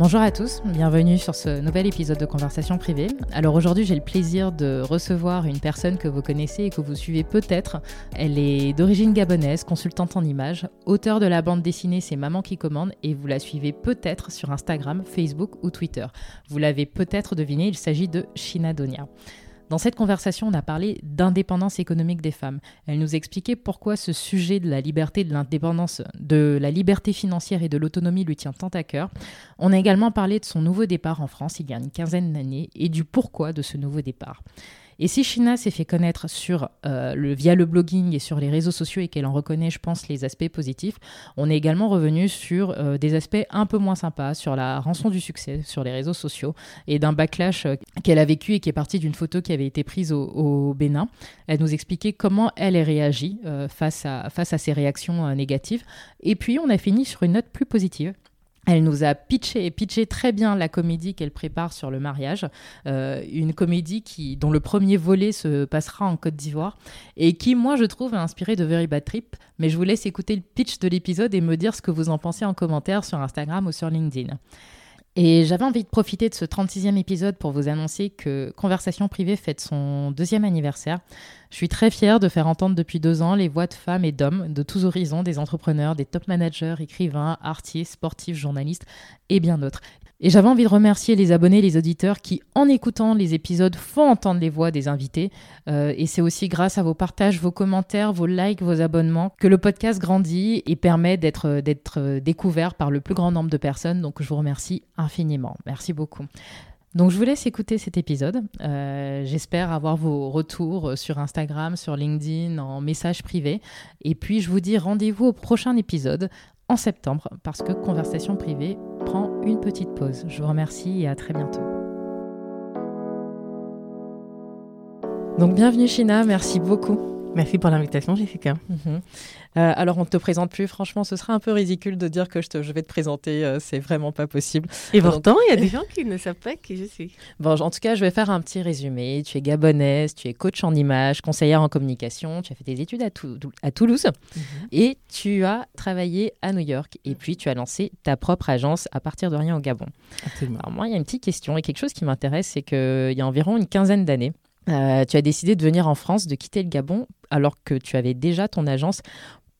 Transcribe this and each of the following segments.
Bonjour à tous, bienvenue sur ce nouvel épisode de Conversation privée. Alors aujourd'hui j'ai le plaisir de recevoir une personne que vous connaissez et que vous suivez peut-être. Elle est d'origine gabonaise, consultante en images, auteure de la bande dessinée C'est Maman qui commande et vous la suivez peut-être sur Instagram, Facebook ou Twitter. Vous l'avez peut-être deviné, il s'agit de Shina Donia. Dans cette conversation, on a parlé d'indépendance économique des femmes. Elle nous expliquait pourquoi ce sujet de la liberté, de l'indépendance, de la liberté financière et de l'autonomie lui tient tant à cœur. On a également parlé de son nouveau départ en France il y a une quinzaine d'années et du pourquoi de ce nouveau départ. Et si China s'est fait connaître sur, euh, via le blogging et sur les réseaux sociaux et qu'elle en reconnaît, je pense, les aspects positifs, on est également revenu sur euh, des aspects un peu moins sympas, sur la rançon du succès sur les réseaux sociaux et d'un backlash euh, qu'elle a vécu et qui est parti d'une photo qui avait été prise au, Bénin. Elle nous expliquait comment elle a réagi face, à, face à ces réactions négatives. Et puis, on a fini sur une note plus positive elle nous a pitché et pitché très bien la comédie qu'elle prépare sur le mariage, euh, une comédie qui, dont le premier volet se passera en Côte d'Ivoire et qui, moi, je trouve, a inspiré de Very Bad Trip. Mais je vous laisse écouter le pitch de l'épisode et me dire ce que vous en pensez en commentaire sur Instagram ou sur LinkedIn. Et j'avais envie de profiter de ce 36e épisode pour vous annoncer que Conversation privée fête son deuxième anniversaire. Je suis très fière de faire entendre depuis deux ans les voix de femmes et d'hommes de tous horizons, des entrepreneurs, des top managers, écrivains, artistes, sportifs, journalistes et bien d'autres. Et j'avais envie de remercier les abonnés, les auditeurs qui, en écoutant les épisodes, font entendre les voix des invités. Euh, et c'est aussi grâce à vos partages, vos commentaires, vos likes, vos abonnements que le podcast grandit et permet d'être, d'être découvert par le plus grand nombre de personnes. Donc je vous remercie infiniment. Merci beaucoup. Donc je vous laisse écouter cet épisode. Euh, j'espère avoir vos retours sur Instagram, sur LinkedIn, en message privé. Et puis je vous dis rendez-vous au prochain épisode en septembre parce que Conversation privée prend une petite pause. Je vous remercie et à très bientôt. Donc bienvenue China, merci beaucoup. Merci pour l'invitation Jessica. Mhm. Euh, alors, on ne te présente plus. Franchement, ce serait un peu ridicule de dire que je, te, je vais te présenter. Euh, c'est vraiment pas possible. Et pourtant, il y a des gens qui ne savent pas qui je suis. Bon, en tout cas, je vais faire un petit résumé. Tu es gabonaise, tu es coach en image, conseillère en communication. Tu as fait des études à, à Toulouse mhm. et tu as travaillé à New York. Et puis, tu as lancé ta propre agence à partir de rien au Gabon. Absolument. Alors, moi, il y a une petite question et quelque chose qui m'intéresse, c'est qu'il y a environ une quinzaine d'années, euh, tu as décidé de venir en France, de quitter le Gabon, alors que tu avais déjà ton agence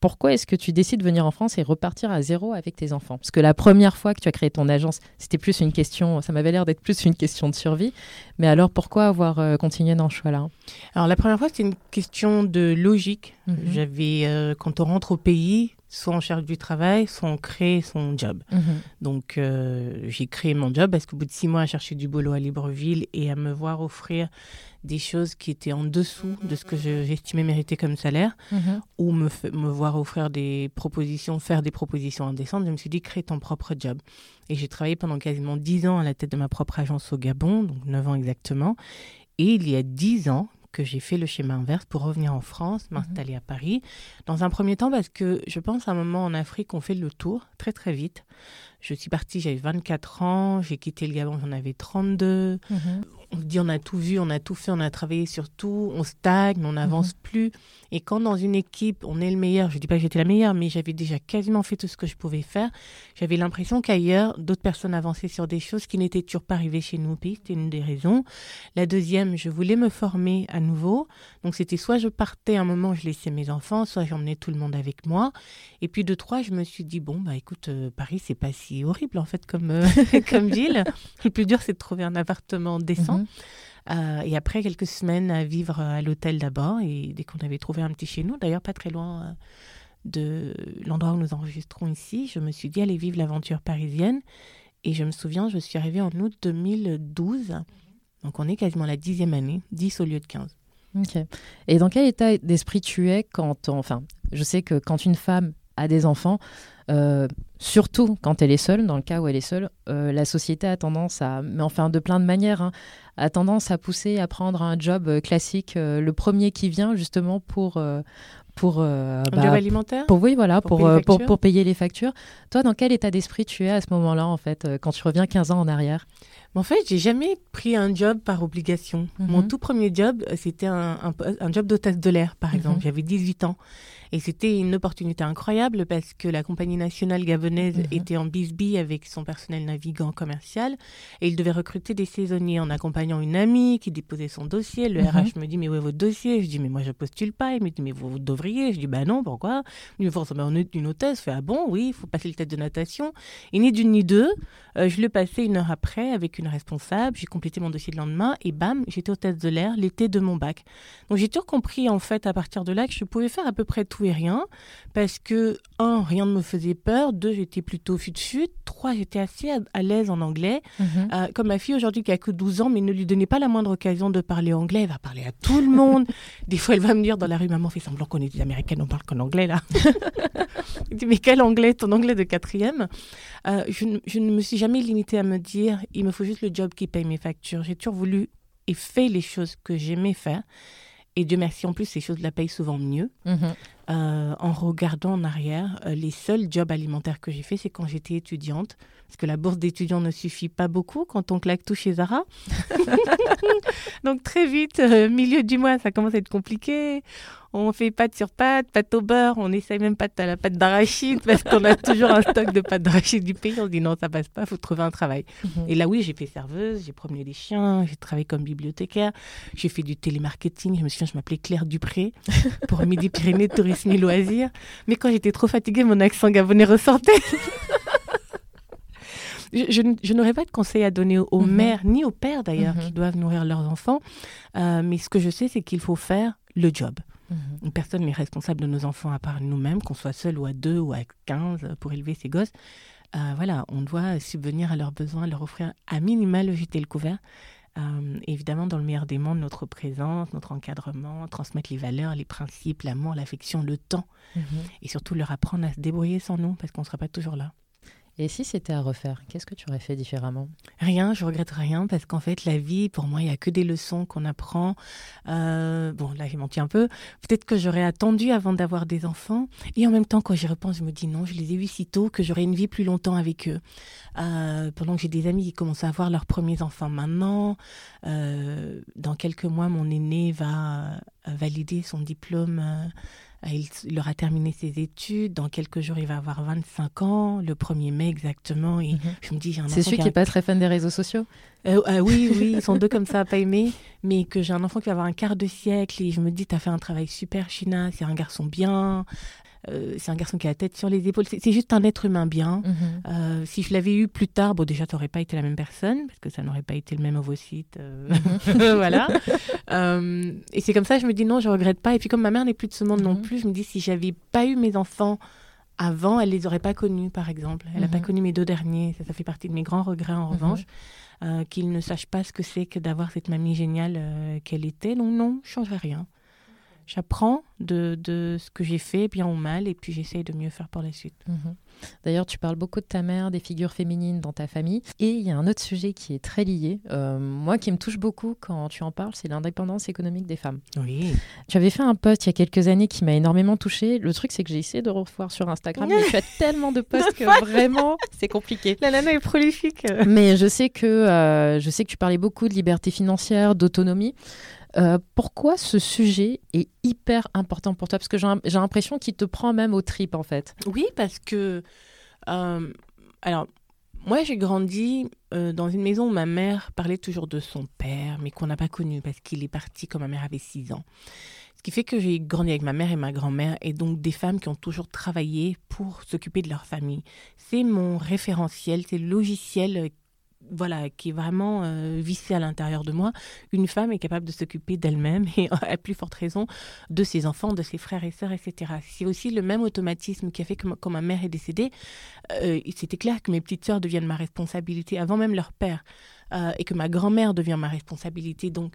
pourquoi est-ce que tu décides de venir en France et repartir à zéro avec tes enfants? Parce que la première fois que tu as créé ton agence, c'était plus une question, ça m'avait l'air d'être plus une question de survie. Mais alors pourquoi avoir euh, continué dans ce choix-là? Alors la première fois, c'était une question de logique. Mhm. J'avais, euh, quand on rentre au pays, soit on cherche du travail, soit on crée son job. Mhm. Donc euh, j'ai créé mon job parce qu'au bout de six mois à chercher du boulot à Libreville et à me voir offrir des choses qui étaient en dessous de ce que j'estimais mériter comme salaire, mhm. ou me, me, voir offrir des propositions, faire des propositions indécentes, je me suis dit, crée ton propre job. Et j'ai travaillé pendant quasiment dix ans à la tête de ma propre agence au Gabon, donc neuf ans exactement. Et il y a dix ans que j'ai fait le schéma inverse pour revenir en France, mhm. m'installer à Paris. Dans un premier temps, parce que je pense à un moment en Afrique, on fait le tour très très vite. Je suis partie, j'avais 24 ans, j'ai quitté le Gabon, j'en avais 32 on se dit on a tout vu, on a tout fait, on a travaillé sur tout, on stagne, on n'avance mhm. plus. Et quand dans une équipe, on est le meilleur, je ne dis pas que j'étais la meilleure, mais j'avais déjà quasiment fait tout ce que je pouvais faire, j'avais l'impression qu'ailleurs, d'autres personnes avançaient sur des choses qui n'étaient toujours pas arrivées chez nous. C'était une des raisons. La deuxième, je voulais me former à nouveau. Donc c'était soit je partais un moment, je laissais mes enfants, soit j'emmenais tout le monde avec moi. Et puis de trois, je me suis dit, bon, bah écoute, euh, Paris, c'est pas si horrible en fait comme, euh, comme ville. Le plus dur, c'est de trouver un appartement décent. Euh, et après quelques semaines à vivre à l'hôtel d'abord, et dès qu'on avait trouvé un petit chez nous, d'ailleurs pas très loin euh, de l'endroit où nous enregistrons ici, je me suis dit allez vivre l'aventure parisienne. Et je me souviens, je suis arrivée en août 2012, donc on est quasiment la dixième année, 10 au lieu de 15. Ok. Et dans quel état d'esprit tu es quand, enfin, je sais que quand une femme a des enfants, euh, surtout quand elle est seule, dans le cas où elle est seule, euh, la société a tendance à, mais enfin de plein de manières, hein, a tendance à pousser à prendre un job euh, classique, le premier qui vient justement pour, pour un bah, job alimentaire pour oui voilà pour pour, pour, payer les factures. Toi dans quel état d'esprit tu es à ce moment-là en fait quand tu reviens 15 ans en arrière? En fait, j'ai jamais pris un job par obligation. Mon mhm. tout premier job, c'était un, un, job d'hôtesse de l'air, par mhm. exemple. J'avais 18 ans. Et c'était une opportunité incroyable parce que la compagnie nationale gabonaise mhm. était en bisbille avec son personnel navigant commercial et il devait recruter des saisonniers en accompagnant une amie qui déposait son dossier. Le RH me dit mais où est votre dossier? Je dis mais moi je postule pas. Il me dit mais vous, devriez. Je dis bah non pourquoi? Il me dit on est une hôtesse. Je fais ah bon? Oui il faut passer le test de natation. Et ni d'une ni deux, euh, je le passais une heure après avec responsable. J'ai complété mon dossier le lendemain et bam j'étais hôtesse de l'air l'été de mon bac. Donc j'ai toujours compris en fait à partir de là que je pouvais faire à peu près tout et rien, parce que, un, rien ne me faisait peur, deux, j'étais plutôt fut-fut, trois, j'étais assez à, l'aise en anglais. Mhm. Euh, comme ma fille aujourd'hui qui a que 12 ans, mais ne lui donnez pas la moindre occasion de parler anglais, elle va parler à tout le monde. des fois, elle va me dire dans la rue, maman fait semblant qu'on est des Américaines, on parle qu'en anglais là. je dis, mais quel anglais, ton anglais de quatrième? Euh, je, je ne me suis jamais limitée à me dire, il me faut juste le job qui paye mes factures. J'ai toujours voulu et fait les choses que j'aimais faire. Et Dieu merci, en plus, ces choses la payent souvent mieux. Mhm. Euh, en regardant en arrière, euh, les seuls jobs alimentaires que j'ai fait, c'est quand j'étais étudiante. Parce que la bourse d'étudiant ne suffit pas beaucoup quand on claque tout chez Zara. Donc très vite, euh, milieu du mois, ça commence à être compliqué on fait pâte sur pâte, pâte au beurre, on essaye même pas à la pâte d'arachide parce qu'on a toujours un stock de pâte d'arachide du pays. On se dit non, ça passe pas, faut trouver un travail. Mhm. Et là, oui, j'ai fait serveuse, j'ai promené des chiens, j'ai travaillé comme bibliothécaire, j'ai fait du télémarketing. Je me souviens, je m'appelais Claire Dupré pour Midi-Pyrénées, Tourisme et Loisirs. Mais quand j'étais trop fatiguée, mon accent gabonais ressortait. je, n'aurais pas de conseils à donner aux, mhm. mères, ni aux pères d'ailleurs, mhm. qui doivent nourrir leurs enfants. Euh, mais ce que je sais, c'est qu'il faut faire le job. Mhm. Personne n'est responsable de nos enfants à part nous-mêmes, qu'on soit seul ou à deux ou à quinze pour élever ses gosses. Euh, voilà, on doit subvenir à leurs besoins, leur offrir à minima le et le couvert. Euh, évidemment, dans le meilleur des mondes, notre présence, notre encadrement, transmettre les valeurs, les principes, l'amour, l'affection, le temps. Mhm. Et surtout leur apprendre à se débrouiller sans nous, parce qu'on ne sera pas toujours là. Et si c'était à refaire, qu'est-ce que tu aurais fait différemment? Rien, je regrette rien parce qu'en fait, la vie, pour moi, il n'y a que des leçons qu'on apprend. Euh, bon, là, j'ai menti un peu. Peut-être que j'aurais attendu avant d'avoir des enfants. Et en même temps, quand j'y repense, je me dis non, je les ai eus si tôt que j'aurais une vie plus longtemps avec eux. Euh, pendant que j'ai des amis qui commencent à avoir leurs premiers enfants maintenant. Euh, dans quelques mois, mon aîné va valider son diplôme euh, il, aura terminé ses études. Dans quelques jours, il va avoir 25 ans, le 1er mai exactement. Et mhm. je me dis, C'est celui qui n'est pas très fan des réseaux sociaux? Euh, euh, Oui, oui, ils sont deux comme ça, pas aimés. Mais que j'ai un enfant qui va avoir un quart de siècle. Et je me dis, tu as fait un travail super, China. C'est un garçon bien. Euh, c'est un garçon qui a la tête sur les épaules. C'est juste un être humain bien. Mhm. Euh, si je l'avais eu plus tard, bon, déjà, tu n'aurais pas été la même personne, parce que ça n'aurait pas été le même ovocyte. Euh, mhm. voilà. et c'est comme ça, je me dis non, je regrette pas. Et puis, comme ma mère n'est plus de ce monde non mhm. plus, je me dis si j'avais pas eu mes enfants avant, elle les aurait pas connus, par exemple. Elle n'a pas connu mes deux derniers. Ça, ça fait partie de mes grands regrets, en revanche. qu'ils ne sachent pas ce que c'est que d'avoir cette mamie géniale qu'elle était. Donc non, je ne changerai rien j'apprends de, de, ce que j'ai fait, bien ou mal, et puis j'essaye de mieux faire pour la suite. Mhm. D'ailleurs, tu parles beaucoup de ta mère, des figures féminines dans ta famille, et il y a un autre sujet qui est très lié, euh, moi qui me touche beaucoup quand tu en parles, c'est l'indépendance économique des femmes. Oui. Tu avais fait un post il y a quelques années qui m'a énormément touchée. Le truc, c'est que j'ai essayé de revoir sur Instagram, mais tu as tellement de posts que vraiment, c'est compliqué. La nana est prolifique. mais je sais que euh, je sais que tu parlais beaucoup de liberté financière, d'autonomie. Euh, pourquoi ce sujet est hyper important pour toi? Parce que j'ai l'impression qu'il te prend même au trip, en fait. Oui, parce que... Euh, alors, moi, j'ai grandi euh, dans une maison où ma mère parlait toujours de son père, mais qu'on n'a pas connu parce qu'il est parti quand ma mère avait 6 ans. Ce qui fait que j'ai grandi avec ma mère et ma grand-mère, et donc des femmes qui ont toujours travaillé pour s'occuper de leur famille. C'est mon référentiel, c'est le logiciel voilà, qui est vraiment euh, vissée à l'intérieur de moi, une femme est capable de s'occuper d'elle-même et à plus forte raison de ses enfants, de ses frères et sœurs, etc. C'est aussi le même automatisme qui a fait que quand ma mère est décédée, euh, c'était clair que mes petites sœurs deviennent ma responsabilité avant même leur père. Euh, et que ma grand-mère devient ma responsabilité. Donc,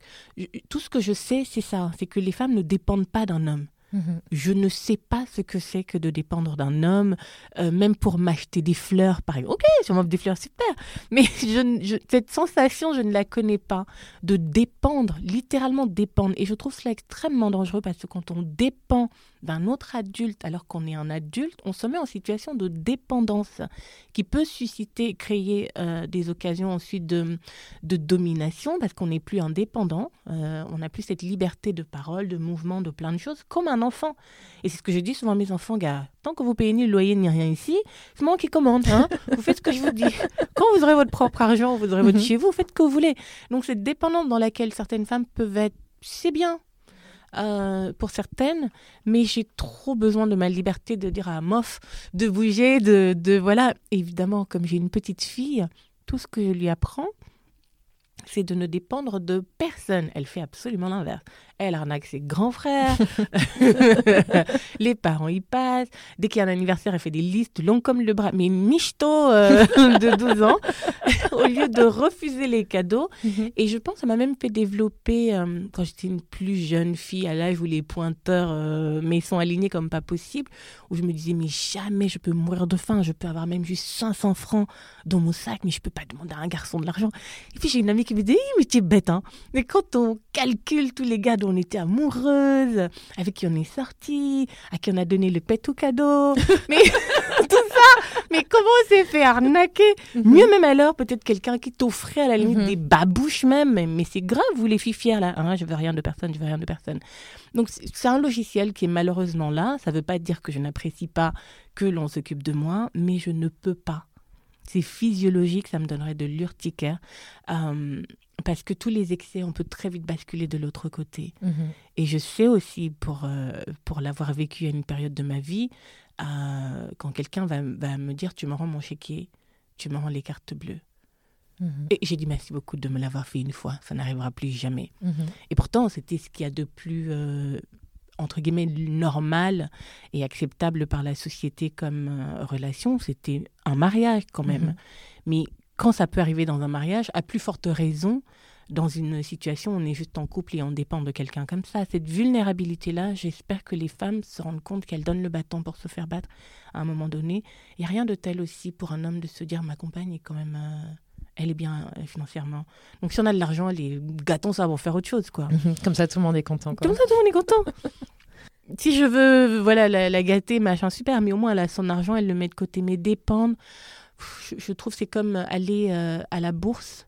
tout ce que je sais, c'est ça, c'est que les femmes ne dépendent pas d'un homme. Mhm. Je ne sais pas ce que c'est que de dépendre d'un homme, euh, même pour m'acheter des fleurs, par exemple. Ok, si on m'offre des fleurs, super. Mais je, cette sensation, je ne la connais pas. De dépendre, littéralement dépendre. Et je trouve cela extrêmement dangereux parce que quand on dépend d'un autre adulte alors qu'on est un adulte, on se met en situation de dépendance qui peut susciter, créer euh, des occasions ensuite de, de domination parce qu'on n'est plus indépendant, euh, on n'a plus cette liberté de parole, de mouvement, de plein de choses, comme un enfant. Et c'est ce que je dis souvent à mes enfants, gars, tant que vous payez ni le loyer ni rien ici, c'est moi qui commande. Hein vous faites ce que je vous dis. Quand vous aurez votre propre argent, vous aurez votre mhm. chez vous, faites ce que vous voulez. Donc cette dépendance dans laquelle certaines femmes peuvent être, c'est bien, euh, pour certaines, mais j'ai trop besoin de ma liberté de dire à Moff de bouger, de, de voilà. Évidemment, comme j'ai une petite fille, tout ce que je lui apprends, c'est de ne dépendre de personne. Elle fait absolument l'inverse. Elle arnaque ses grands frères. les parents y passent. Dès qu'il y a un anniversaire, elle fait des listes longues comme le bras. Mais une michto euh, de 12 ans, au lieu de refuser les cadeaux. Mhm. Et je pense que ça m'a même fait développer, euh, quand j'étais une plus jeune fille, à l'âge où les pointeurs euh, mais sont alignés comme pas possible, où je me disais, mais jamais je peux mourir de faim. Je peux avoir même juste 500 francs dans mon sac, mais je peux pas demander à un garçon de l'argent. Et puis j'ai une amie qui me dit, mais tu es bête, hein. Mais quand on calcule tous les gars on était amoureuse, avec qui on est sorti, à qui on a donné le pet au cadeau. mais tout ça, mais comment on s'est fait arnaquer? Mhm. Mieux même alors, peut-être quelqu'un qui t'offrait à la limite mhm. des babouches même. Mais c'est grave, vous les filles fières là. Hein, je veux rien de personne, je veux rien de personne. Donc c'est un logiciel qui est malheureusement là. Ça ne veut pas dire que je n'apprécie pas que l'on s'occupe de moi, mais je ne peux pas. C'est physiologique, ça me donnerait de l'urticaire. Euh, parce que tous les excès, on peut très vite basculer de l'autre côté. Mhm. Et je sais aussi, pour, euh, pour l'avoir vécu à une période de ma vie, euh, quand quelqu'un va, va, me dire Tu me rends mon chéquier, tu me rends les cartes bleues. Mhm. Et j'ai dit merci beaucoup de me l'avoir fait une fois, ça n'arrivera plus jamais. Mhm. Et pourtant, c'était ce qu'il y a de plus, euh, entre guillemets, normal et acceptable par la société comme relation. C'était un mariage quand même. Mais quand ça peut arriver dans un mariage, à plus forte raison, dans une situation où on est juste en couple et on dépend de quelqu'un comme ça. Cette vulnérabilité-là, j'espère que les femmes se rendent compte qu'elles donnent le bâton pour se faire battre à un moment donné. Il n'y a rien de tel aussi pour un homme de se dire ma compagne est quand même... Euh, elle est bien euh, financièrement. Donc si on a de l'argent, les gâtons, ça va faire autre chose. quoi. Comme ça, tout le monde est content. Comme ça, tout le monde est content. si je veux voilà, la, gâter, machin, super, mais au moins elle a son argent, elle le met de côté. Mais dépendre je, trouve c'est comme aller euh, à la bourse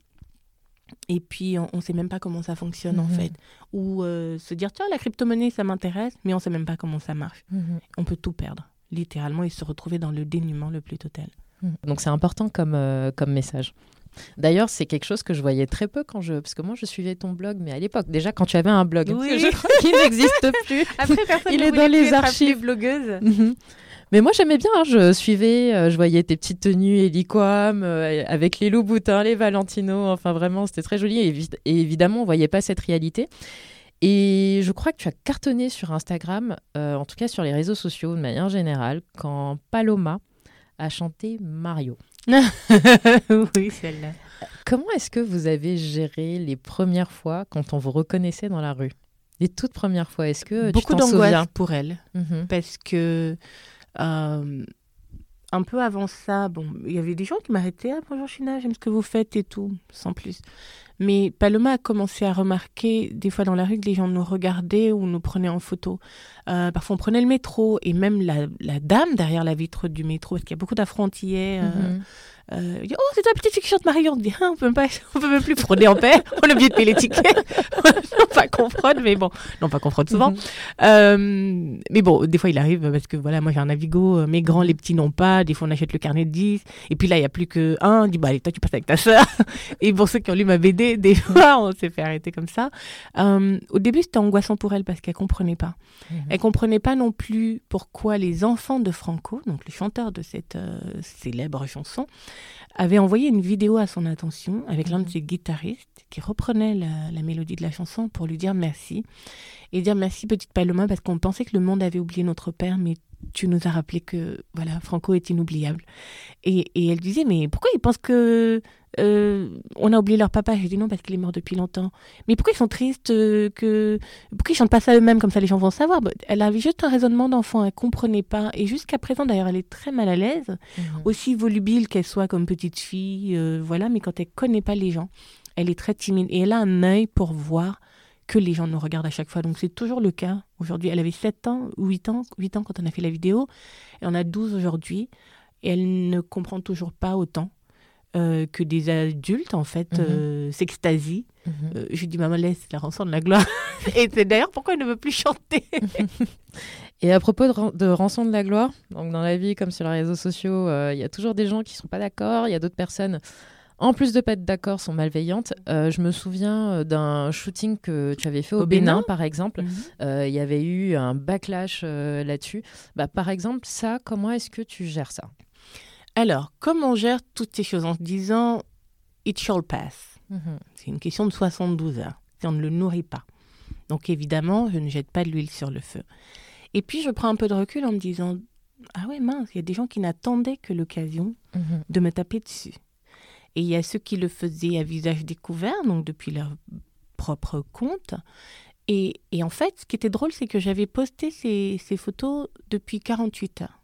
et puis on ne sait même pas comment ça fonctionne en mhm. fait. Ou euh, se dire, tiens, la crypto-monnaie, ça m'intéresse, mais on ne sait même pas comment ça marche. Mhm. On peut tout perdre, littéralement, et se retrouver dans le dénuement le plus total. Mhm. Donc c'est important comme, euh, comme message. D'ailleurs, c'est quelque chose que je voyais très peu quand je. Parce que moi, je suivais ton blog, mais à l'époque, déjà, quand tu avais un blog, oui. je crois qu'il n'existe plus. Après, personne Il est dans les archives. blogueuse. Mais moi, j'aimais bien. Hein, je suivais, euh, je voyais tes petites tenues Heliquam euh, avec les Louboutins, les Valentino. Enfin, vraiment, c'était très joli. Et, évidemment, on voyait pas cette réalité. Et je crois que tu as cartonné sur Instagram, euh, en tout cas sur les réseaux sociaux de manière générale, quand Paloma a chanté Mario. oui, celle-là. Comment est-ce que vous avez géré les premières fois quand on vous reconnaissait dans la rue? Les toutes premières fois, est-ce que Beaucoup d'angoisse pour elle, mhm. parce que euh, un peu avant ça, bon, il y avait des gens qui m'arrêtaient. Ah, bonjour China, j'aime ce que vous faites et tout, sans plus. Mais Paloma a commencé à remarquer des fois dans la rue que les gens nous regardaient ou nous prenaient en photo. Euh, parfois on prenait le métro et même la, dame derrière la vitre du métro, parce qu'il y a beaucoup d'affrontillés. Euh, dit, oh, c'est ta petite fille qui chante Marie. On dit, on peut, pas, on peut même plus frauder en paix. On a oublié de payer les tickets. non pas qu'on fraude, mais bon. Non, pas qu'on fraude souvent. Mhm. euh, mais bon, des fois, il arrive parce que voilà, moi, j'ai un Navigo. Euh, mes grands, les petits n'ont pas. Des fois, on achète le carnet de 10. Et puis là, il n'y a plus que un. On dit, bah, allez, toi, tu passes avec ta sœur. et pour ceux qui ont lu ma BD, des fois, on s'est fait arrêter comme ça. Euh, au début, c'était angoissant pour elle parce qu'elle comprenait pas. Elle mhm. Elle comprenait pas non plus pourquoi les enfants de Franco, donc le chanteur de cette célèbre chanson, avait envoyé une vidéo à son attention avec l'un de ses guitaristes qui reprenait la, mélodie de la chanson pour lui dire merci. Et dire merci petite Paloma parce qu'on pensait que le monde avait oublié notre père, mais tu nous as rappelé que voilà, Franco est inoubliable. Et, et elle disait, mais pourquoi ils pensent que euh, on a oublié leur papa? J'ai dit non, parce qu'il est mort depuis longtemps. Mais pourquoi ils sont tristes euh, que Pourquoi ils chantent pas ça eux-mêmes, comme ça les gens vont savoir? Bah, Elle avait juste un raisonnement d'enfant, elle comprenait pas. Et jusqu'à présent, d'ailleurs, elle est très mal à l'aise, mhm. aussi volubile qu'elle soit comme petite fille, euh, voilà, mais quand elle connaît pas les gens, elle est très timide. Et elle a un œil pour voir que les gens nous regardent à chaque fois. Donc c'est toujours le cas. Aujourd'hui, elle avait 7 ans, 8 ans, 8 ans quand on a fait la vidéo, et on a 12 aujourd'hui. Et elle ne comprend toujours pas autant euh, que des adultes, en fait, mm euh, s'extasient. Mhm. Euh, je lui dis, maman, laisse la rançon de la gloire. et c'est d'ailleurs pourquoi elle ne veut plus chanter. et à propos de, de, rançon de la gloire, donc dans la vie comme sur les réseaux sociaux, il y a toujours des gens qui ne sont pas d'accord, il y a d'autres personnes en plus de pas être d'accord, sont malveillantes. Euh, je me souviens euh, d'un shooting que tu avais fait au, Bénin, par exemple. Mhm. Euh, il y avait eu un backlash là-dessus. Bah, par exemple, ça, comment est-ce que tu gères ça? Alors, comment on gère toutes ces choses en se disant it shall pass. C'est une question de 72 heures, si on ne le nourrit pas. Donc évidemment, je ne jette pas de l'huile sur le feu. Et puis, je prends un peu de recul en me disant ah ouais, mince, il y a des gens qui n'attendaient que l'occasion mhm. de me taper dessus. Et il y a ceux qui le faisaient à visage découvert, donc depuis leur propre compte. Et, en fait, ce qui était drôle, c'est que j'avais posté ces, photos depuis 48 heures.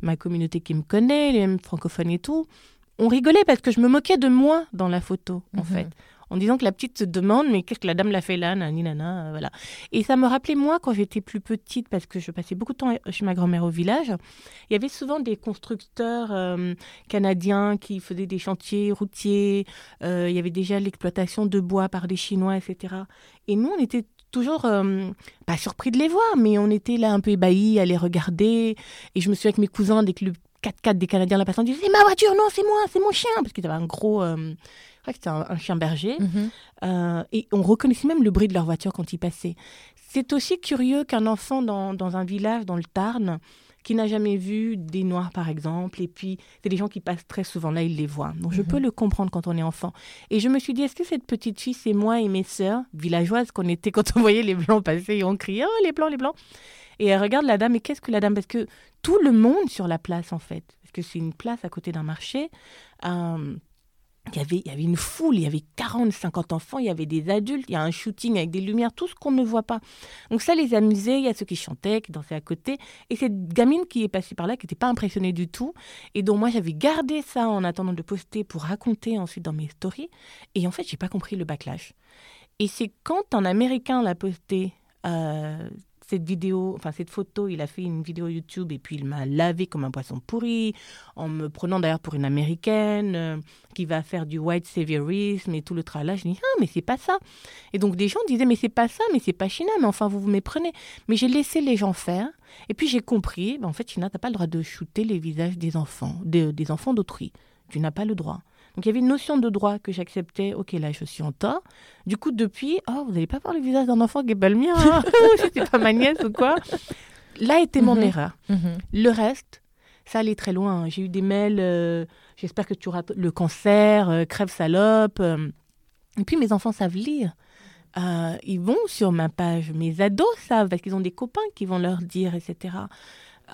Ma communauté qui me connaît, les mêmes francophones et tout, on rigolait parce que je me moquais de moi dans la photo, en mhm. fait en disant que la petite se demande mais qu'est-ce que la dame l'a fait là, nani nana, euh, voilà. Et ça me rappelait moi quand j'étais plus petite parce que je passais beaucoup de temps chez ma grand-mère au village. Il y avait souvent des constructeurs euh, canadiens qui faisaient des chantiers routiers. Euh, il y avait déjà l'exploitation de bois par des Chinois, etc. Et nous, on était toujours pas surpris de les voir, mais on était là un peu ébahis à les regarder. Et je me suis avec mes cousins dès que le 4x4 des Canadiens la passant, disaient c'est ma voiture, non c'est moi, c'est mon chien, parce qu'ils avaient un gros, c'était un, chien berger. Mhm. Euh, et on reconnaissait même le bruit de leur voiture quand ils passaient. C'est aussi curieux qu'un enfant dans, dans, un village, dans le Tarn, qui n'a jamais vu des noirs, par exemple, et puis c'est des gens qui passent très souvent là, ils les voient. Donc je mhm. peux le comprendre quand on est enfant. Et je me suis dit, est-ce que cette petite fille, c'est moi et mes sœurs, villageoises qu'on était quand on voyait les blancs passer et on criait, oh les blancs, les blancs? Et elle regarde la dame, et qu'est-ce que la dame? Parce que tout le monde sur la place, en fait, parce que c'est une place à côté d'un marché. Euh, il y, avait, il y avait une foule, il y avait 40, 50 enfants, il y avait des adultes, il y a un shooting avec des lumières, tout ce qu'on ne voit pas. Donc ça les amusait, il y a ceux qui chantaient, qui dansaient à côté. Et cette gamine qui est passée par là, qui n'était pas impressionnée du tout, et dont moi j'avais gardé ça en attendant de poster pour raconter ensuite dans mes stories. Et en fait, j'ai pas compris le backlash. Et c'est quand un Américain l'a posté euh, cette vidéo, enfin cette photo, il a fait une vidéo YouTube et puis il m'a lavé comme un poisson pourri, en me prenant d'ailleurs pour une américaine euh, qui va faire du white saviorisme et tout le travail. Je dis ah mais c'est pas ça. Et donc des gens disaient mais c'est pas ça, mais c'est pas China, mais enfin vous vous méprenez. Mais j'ai laissé les gens faire et puis j'ai compris, ben, en fait China t'as pas le droit de shooter les visages des enfants, des enfants d'autrui. Tu n'as pas le droit. Donc il y avait une notion de droit que j'acceptais. Ok, là je suis en tort. Du coup, depuis, oh, vous n'allez pas voir le visage d'un enfant qui est pas le mien. Hein. C'était pas ma nièce ou quoi. Là était mon mhm. erreur. Mhm. Le reste, ça allait très loin. J'ai eu des mails. Euh, j'espère que tu auras le cancer, euh, crève salope. Euh. Et puis mes enfants savent lire. ils vont sur ma page. Mes ados savent parce qu'ils ont des copains qui vont leur dire, etc.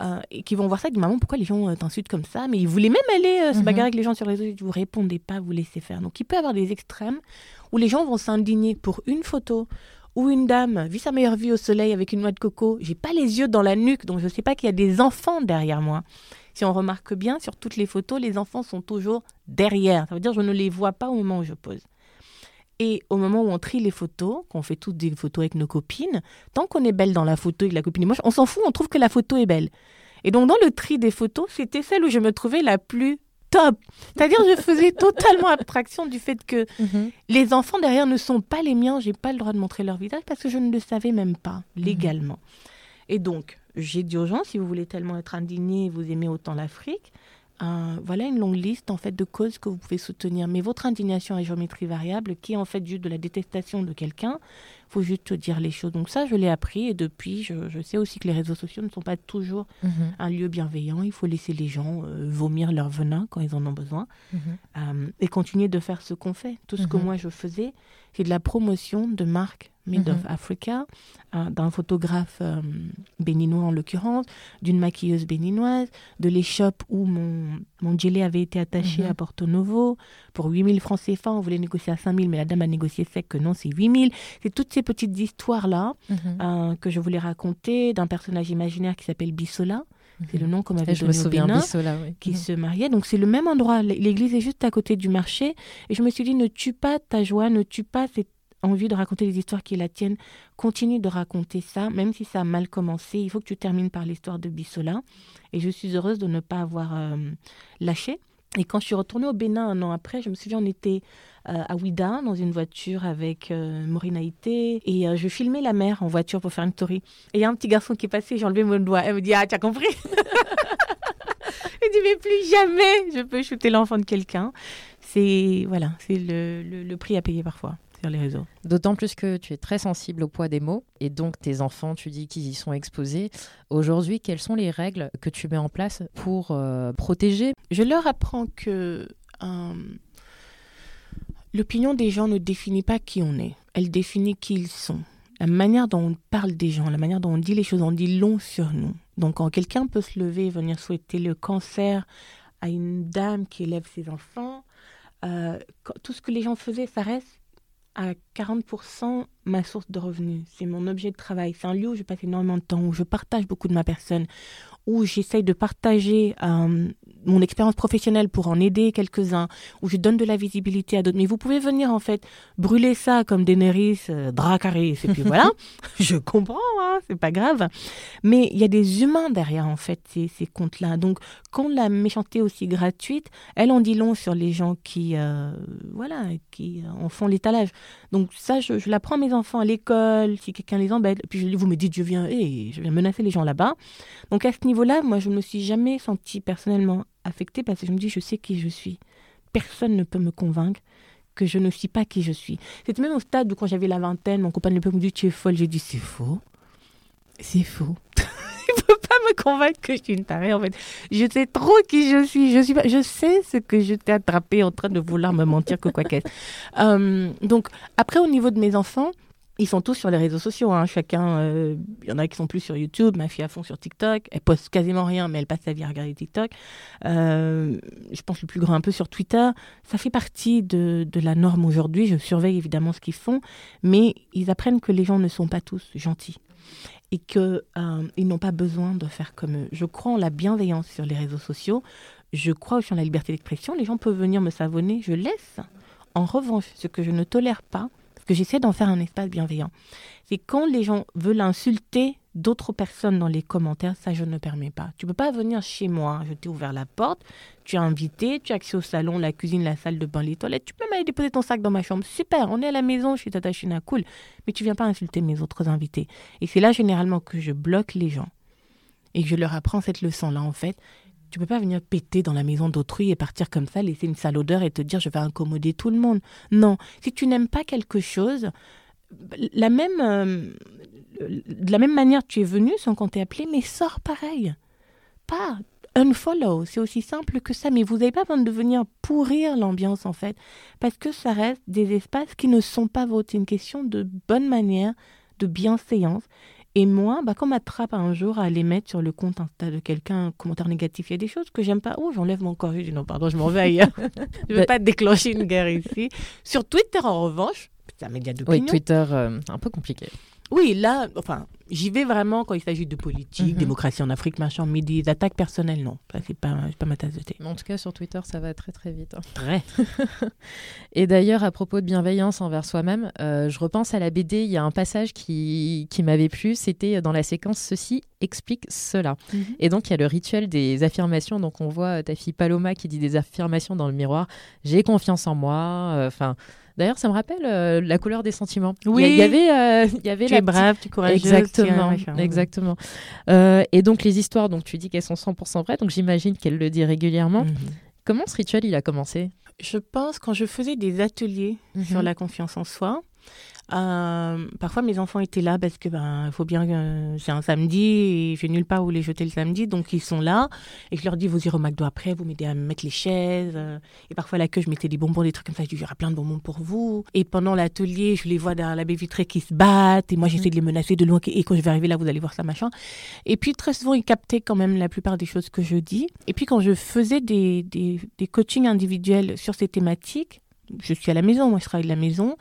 Euh, et qui vont voir ça et disent maman pourquoi les gens euh, t'insultent comme ça? Mais ils voulaient même aller euh, se mhm. bagarrer avec les gens sur les réseaux. Vous répondez pas vous laissez faire. Donc il peut y avoir des extrêmes où les gens vont s'indigner pour une photo où une dame vit sa meilleure vie au soleil avec une noix de coco. J'ai pas les yeux dans la nuque donc je sais pas qu'il y a des enfants derrière moi. Si on remarque bien sur toutes les photos les enfants sont toujours derrière. Ça veut dire je ne les vois pas au moment où je pose et au moment où on trie les photos, qu'on fait toutes des photos avec nos copines, tant qu'on est belle dans la photo et que la copine est moche, on s'en fout, on trouve que la photo est belle. Et donc dans le tri des photos, c'était celle où je me trouvais la plus top. C'est-à-dire je faisais totalement abstraction du fait que mhm. les enfants derrière ne sont pas les miens, j'ai pas le droit de montrer leur visage parce que je ne le savais même pas mhm. légalement. Et donc, j'ai d'urgence, si vous voulez tellement être indigné et vous aimez autant l'Afrique, voilà une longue liste en fait de causes que vous pouvez soutenir. Mais votre indignation à géométrie variable, qui est en fait juste de la détestation de quelqu'un, faut juste dire les choses. Donc ça, je l'ai appris et depuis, je, sais aussi que les réseaux sociaux ne sont pas toujours mhm. un lieu bienveillant. Il faut laisser les gens euh, vomir leur venin quand ils en ont besoin mhm. euh, et continuer de faire ce qu'on fait. Tout ce que mhm. moi je faisais, c'est de la promotion de marques Made of Africa, euh, d'un photographe béninois en l'occurrence, d'une maquilleuse béninoise, de l'échoppe où mon, mon gilet avait été attaché à Porto Novo. Pour 8000 francs CFA, on voulait négocier à 5000, mais la dame a négocié sec que non, c'est 8000. C'est toutes ces petites histoires-là mhm. euh, que je voulais raconter d'un personnage imaginaire qui s'appelle Bissola. C'est le nom qu'on m'avait donné au Bénin, qui mhm. se mariait. Donc c'est le même endroit. L'église est juste à côté du marché. Et je me suis dit, ne tue pas ta joie, ne tue pas cette envie de raconter les histoires qui est la tienne. Continue de raconter ça, même si ça a mal commencé. Il faut que tu termines par l'histoire de Bissola. Et je suis heureuse de ne pas avoir euh, lâché. Et quand je suis retournée au Bénin un an après, je me souviens, on était euh, à Ouida dans une voiture avec euh, Maureen Haïté et euh, je filmais la mer en voiture pour faire une story. Et il y a un petit garçon qui est passé, j'ai enlevé mon doigt. Elle me dit Ah, tu as compris Il dit Mais plus jamais je peux shooter l'enfant de quelqu'un. C'est voilà, c'est le, le prix à payer parfois sur les réseaux. D'autant plus que tu es très sensible au poids des mots et donc tes enfants, tu dis qu'ils y sont exposés. Aujourd'hui, quelles sont les règles que tu mets en place pour euh, protéger? Je leur apprends que euh, l'opinion des gens ne définit pas qui on est, elle définit qui ils sont. La manière dont on parle des gens, la manière dont on dit les choses, on dit long sur nous. Donc quand quelqu'un peut se lever et venir souhaiter le cancer à une dame qui élève ses enfants, euh, tout ce que les gens faisaient, ça reste à 40% ma source de revenus. C'est mon objet de travail. C'est un lieu où je passe énormément de temps, où je partage beaucoup de ma personne, où j'essaye de partager euh, mon expérience professionnelle pour en aider quelques-uns, où je donne de la visibilité à d'autres. Mais vous pouvez venir en fait brûler ça comme Daenerys, euh, Dracarys, et puis voilà. je comprends, hein, c'est pas grave. Mais il y a des humains derrière en fait ces, ces comptes-là. Donc quand la méchanceté est aussi gratuite, elle en dit long sur les gens qui, euh, voilà, qui en font l'étalage. Donc ça, je, je l'apprends à mes enfants à l'école, si quelqu'un les embête. Puis je, vous me dites, je viens, et je viens menacer les gens là-bas. Donc à ce niveau-là, moi, je ne me suis jamais sentie personnellement affectée parce que je me dis, je sais qui je suis. Personne ne peut me convaincre que je ne suis pas qui je suis. C'était même au stade où quand j'avais la vingtaine, mon copain me dit, tu es folle. J'ai dit, c'est faux. C'est faux. Il ne peut pas me convaincre que je suis une tarée, en fait. Je sais trop qui je suis. Je, suis je sais ce que je t'ai attrapé en train de vouloir me mentir que quoi qu'est-ce. Euh, donc, après, au niveau de mes enfants, ils sont tous sur les réseaux sociaux. Hein. Chacun, euh, il y en a qui sont plus sur YouTube. Ma fille à fond sur TikTok. Elle poste quasiment rien, mais elle passe sa vie à regarder TikTok. Euh, je pense le plus grand un peu sur Twitter. Ça fait partie de, la norme aujourd'hui. Je surveille évidemment ce qu'ils font, mais ils apprennent que les gens ne sont pas tous gentils et qu'ils euh, n'ont pas besoin de faire comme eux. Je crois en la bienveillance sur les réseaux sociaux. Je crois aussi en la liberté d'expression. Les gens peuvent venir me savonner. Je laisse. En revanche, ce que je ne tolère pas, que j'essaie d'en faire un espace bienveillant. C'est quand les gens veulent insulter d'autres personnes dans les commentaires, ça je ne permets pas. Tu peux pas venir chez moi, je t'ai ouvert la porte, tu as invité, tu as accès au salon, la cuisine, la salle de bain, les toilettes, tu peux m'aller déposer ton sac dans ma chambre. Super, on est à la maison, je suis tata China, cool. Mais tu viens pas insulter mes autres invités. Et c'est là généralement que je bloque les gens et que je leur apprends cette leçon-là en fait. Tu peux pas venir péter dans la maison d'autrui et partir comme ça, laisser une sale odeur et te dire je vais incommoder tout le monde. Non, si tu n'aimes pas quelque chose, la même, euh, de la même manière tu es venu sans qu'on t'ait appelé, mais sors pareil. Pas unfollow, c'est aussi simple que ça, mais vous n'avez pas besoin de venir pourrir l'ambiance en fait, parce que ça reste des espaces qui ne sont pas vôtres. C'est une question de bonne manière, de bienséance. Et moi, bah, quand on m'attrape un jour à aller mettre sur le compte Insta de quelqu'un un commentaire négatif, il y a des choses que j'aime pas. Oh, j'enlève mon corps. Je dis non, pardon, je m'en vais ailleurs. je ne veux pas déclencher une guerre ici. Sur Twitter, en revanche, c'est un média d'opinion. Oui, Twitter, euh, un peu compliqué. Oui, là, enfin, j'y vais vraiment quand il s'agit de politique, mhm. démocratie en Afrique, machin, mais des attaques personnelles, non. Ça, c'est pas, pas ma tasse de thé. En tout cas, sur Twitter, ça va très, très vite. Hein. Très. Et d'ailleurs, à propos de bienveillance envers soi-même, euh, je repense à la BD, il y a un passage qui, qui m'avait plu, c'était dans la séquence Ceci explique cela. Mhm. Et donc, il y a le rituel des affirmations. Donc, on voit ta fille Paloma qui dit des affirmations dans le miroir. J'ai confiance en moi. Euh, enfin. D'ailleurs, ça me rappelle euh, la couleur des sentiments. Oui. Il y, avait, euh, il y avait tu es brave, tu es courageuse. Exactement, exactement. Euh, et donc les histoires, donc tu dis qu'elles sont 100% vraies, donc j'imagine qu'elle le dit régulièrement. Mhm. Comment ce rituel il a commencé? Je pense quand je faisais des ateliers mhm. sur la confiance en soi. Euh, parfois, mes enfants étaient là parce que ben, faut bien que c'est un samedi et j'ai nulle part où les jeter le samedi, donc ils sont là. Et je leur dis, vous irez au McDo après, vous m'aidez à mettre les chaises. Euh. Et parfois, à la queue, je mettais des bonbons, des trucs comme ça. Je dis, il plein de bonbons pour vous. Et pendant l'atelier, je les vois derrière la baie vitrée qui se battent. Et moi, j'essaie de les menacer de loin. Et quand je vais arriver là, vous allez voir ça, machin. Et puis, très souvent, ils captaient quand même la plupart des choses que je dis. Et puis, quand je faisais des, des, des coachings individuels sur ces thématiques, je suis à la maison, moi je travaille de la maison,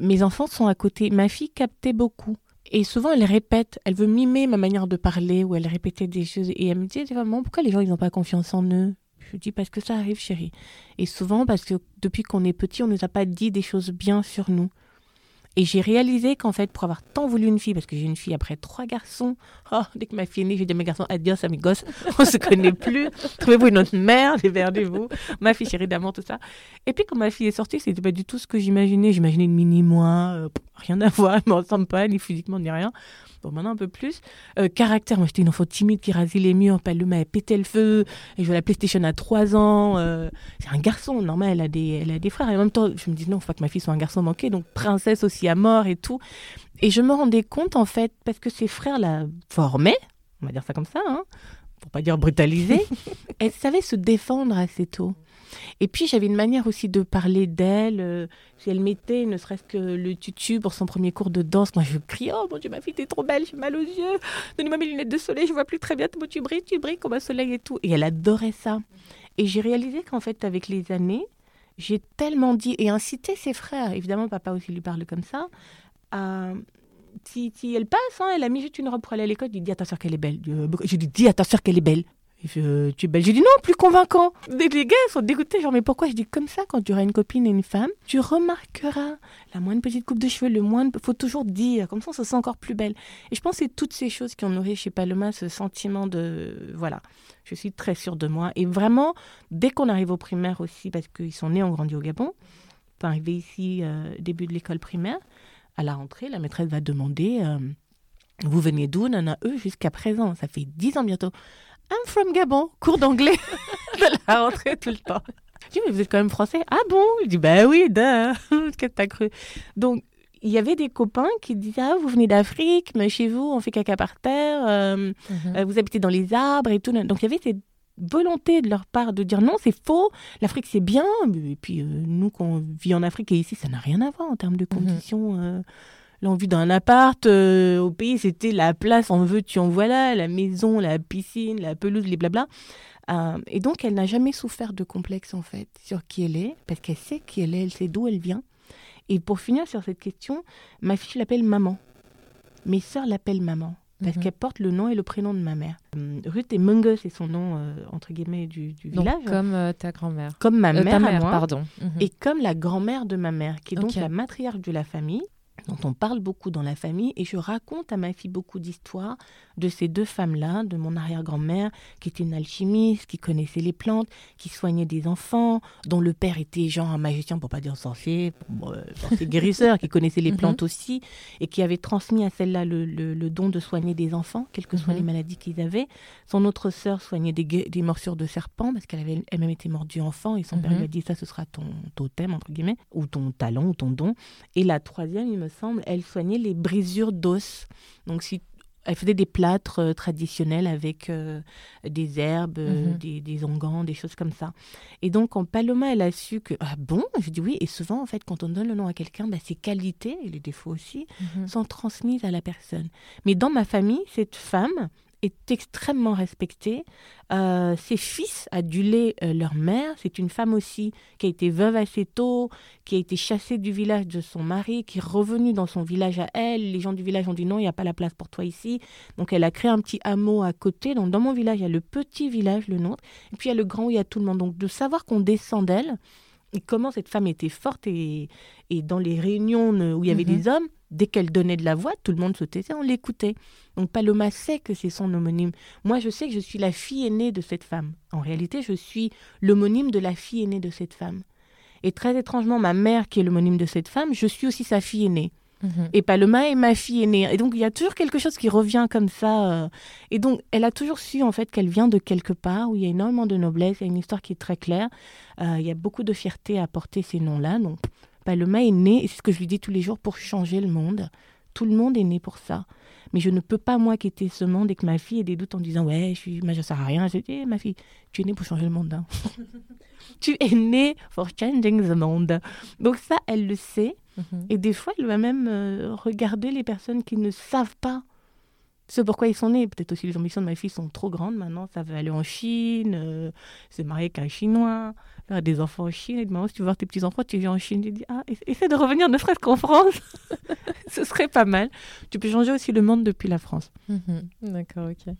mes enfants sont à côté. Ma fille captait beaucoup. Et souvent, elle répète, elle veut mimer ma manière de parler, ou elle répétait des choses. Et elle me dit, vraiment, pourquoi les gens, ils n'ont pas confiance en eux? Je dis, parce que ça arrive, chérie. Et souvent, parce que depuis qu'on est petit, on ne nous a pas dit des choses bien sur nous. Et j'ai réalisé qu'en fait, pour avoir tant voulu une fille, parce que j'ai une fille après trois garçons, oh, dès que ma fille est née, j'ai dit à mes garçons, adios amigos, on se connaît plus, trouvez-vous une autre mère, déverdez-vous, ma fille chérie d'amour, tout ça. Et puis quand ma fille est sortie, c'était pas du tout ce que j'imaginais. J'imaginais une mini-moi, euh, rien à voir, elle ne me ressemble pas, ni physiquement, ni rien. Bon, maintenant un peu plus. Euh, caractère, moi j'étais une enfant timide qui rasait les murs, Paloma elle pétait le feu, et je jouais à la PlayStation à 3 ans. Euh, c'est un garçon, normal, elle a, des, elle a des frères. Et en même temps, je me dis non, faut pas que ma fille soit un garçon manqué, donc princesse aussi à mort et tout. Et je me rendais compte en fait, parce que ses frères la formaient, on va dire ça comme ça, hein, pour pas dire brutaliser, elle savait se défendre assez tôt. Et puis j'avais une manière aussi de parler d'elle. Euh, si elle mettait ne serait-ce que le tutu pour son premier cours de danse, moi je crie Oh mon Dieu, ma fille, t'es trop belle, j'ai mal aux yeux. Donnez-moi mes lunettes de soleil, je vois plus très bien. Tu brilles, tu brilles comme un soleil et tout. Et elle adorait ça. Et j'ai réalisé qu'en fait, avec les années, j'ai tellement dit et incité ses frères, évidemment, papa aussi lui parle comme ça, à si, elle passe, hein, elle a mis juste une robe pour aller à l'école, il dit dis à ta soeur qu'elle est belle. J'ai dit dis à ta soeur qu'elle est belle. Je, tu es J'ai dit non, plus convaincant. Les, gars sont dégoûtés, genre, mais pourquoi? Je dis comme ça, quand tu auras une copine et une femme, tu remarqueras la moindre petite coupe de cheveux, le moindre. faut toujours dire, comme ça, on se sent encore plus belle. Et je pense que c'est toutes ces choses qui ont nourri chez Paloma ce sentiment de. Voilà, je suis très sûre de moi. Et vraiment, dès qu'on arrive au primaire aussi, parce qu'ils sont nés, ont grandi au Gabon, on arriver ici, euh, début de l'école primaire, à la rentrée, la maîtresse va demander. Euh, vous venez d'où a eux jusqu'à présent, ça fait dix ans bientôt. I'm from Gabon, cours d'anglais de la rentrée tout le temps. Je dis, mais vous êtes quand même français Ah bon? Je dis, bah oui, qu'est-ce que t'as cru? Donc, il y avait des copains qui disaient, ah, vous venez d'Afrique, mais chez vous, on fait caca par terre, euh, mhm. euh, vous habitez dans les arbres et tout. Donc, il y avait cette volonté de leur part de dire non, c'est faux, l'Afrique c'est bien, et puis euh, nous, qu'on vit en Afrique et ici, ça n'a rien à voir en termes de mhm. conditions l'envie d'un appart euh, au pays, c'était la place, en veux, tu en voilà, la maison, la piscine, la pelouse, les blabla. Euh, et donc, elle n'a jamais souffert de complexe, en fait, sur qui elle est, parce qu'elle sait qui elle est, elle sait d'où elle vient. Et pour finir sur cette question, ma fille l'appelle maman. Mes sœurs l'appellent maman parce mhm. qu'elle porte le nom et le prénom de ma mère. Euh, Ruth et Munge, c'est son nom, entre guillemets, du, village. Comme ta grand-mère. Comme ma mère, mère moi, pardon. Mhm. Et comme la grand-mère de ma mère, qui est donc la matriarche de la famille dont on parle beaucoup dans la famille et je raconte à ma fille beaucoup d'histoires de ces deux femmes-là, de mon arrière-grand-mère qui était une alchimiste, qui connaissait les plantes, qui soignait des enfants, dont le père était genre un magicien, pour pas dire sorcier, euh, sorcier guérisseur, qui connaissait les mhm. plantes aussi et qui avait transmis à celle-là le, don de soigner des enfants, quelles que soient les mhm. maladies qu'ils avaient. Son autre sœur soignait des, morsures de serpents parce qu'elle avait elle-même été mordue enfant et son père lui a mhm. dit ça ce sera ton totem entre guillemets ou ton talent ou ton don. Et la troisième, il me semble, elle soignait les brisures d'os. Donc si elle faisait des plâtres euh, traditionnels avec euh, des herbes, euh, mhm. des, des, onguents, des choses comme ça. Et donc, quand Paloma, elle a su que, ah bon? Je dis oui. Et souvent, en fait, quand on donne le nom à quelqu'un, bah, ses qualités, et les défauts aussi, mhm. sont transmises à la personne. Mais dans ma famille, cette femme, est extrêmement respectée. Euh, ses fils adulaient euh, leur mère. C'est une femme aussi qui a été veuve assez tôt, qui a été chassée du village de son mari, qui est revenue dans son village à elle. Les gens du village ont dit non, il n'y a pas la place pour toi ici. Donc elle a créé un petit hameau à côté. Donc dans mon village, il y a le petit village, le nôtre, et puis il y a le grand où il y a tout le monde. Donc de savoir qu'on descend d'elle, et comment cette femme était forte et, et dans les réunions où il y avait mhm. des hommes, dès qu'elle donnait de la voix, tout le monde se taisait, on l'écoutait. Donc Paloma sait que c'est son homonyme. Moi, je sais que je suis la fille aînée de cette femme. En réalité, je suis l'homonyme de la fille aînée de cette femme. Et très étrangement, ma mère, qui est l'homonyme de cette femme, je suis aussi sa fille aînée. Mhm. Et Paloma est ma fille aînée. Et donc, il y a toujours quelque chose qui revient comme ça. Euh. Et donc, elle a toujours su, en fait, qu'elle vient de quelque part où il y a énormément de noblesse. Il y a une histoire qui est très claire. Euh, il y a beaucoup de fierté à porter ces noms-là. Donc, Paloma est née, et c'est ce que je lui dis tous les jours, pour changer le monde. Tout le monde est né pour ça. Mais je ne peux pas, moi, quitter ce monde et que ma fille ait des doutes en disant Ouais, je suis, sers à rien. Je dis eh, Ma fille, tu es née pour changer le monde. Hein. tu es née for changing the monde. Donc, ça, elle le sait. Mhm. Et des fois, elle va même euh, regarder les personnes qui ne savent pas ce pourquoi ils sont nés. Peut-être aussi les ambitions de ma fille sont trop grandes maintenant. Ça veut aller en Chine, euh, se marier avec un Chinois, faire des enfants en Chine. Et maman, si tu veux voir tes petits-enfants, tu viens en Chine. Je dis, ah, essaie de revenir ne serait-ce qu'en France. Ce serait pas mal. Tu peux changer aussi le monde depuis la France. Mhm. D'accord, ok.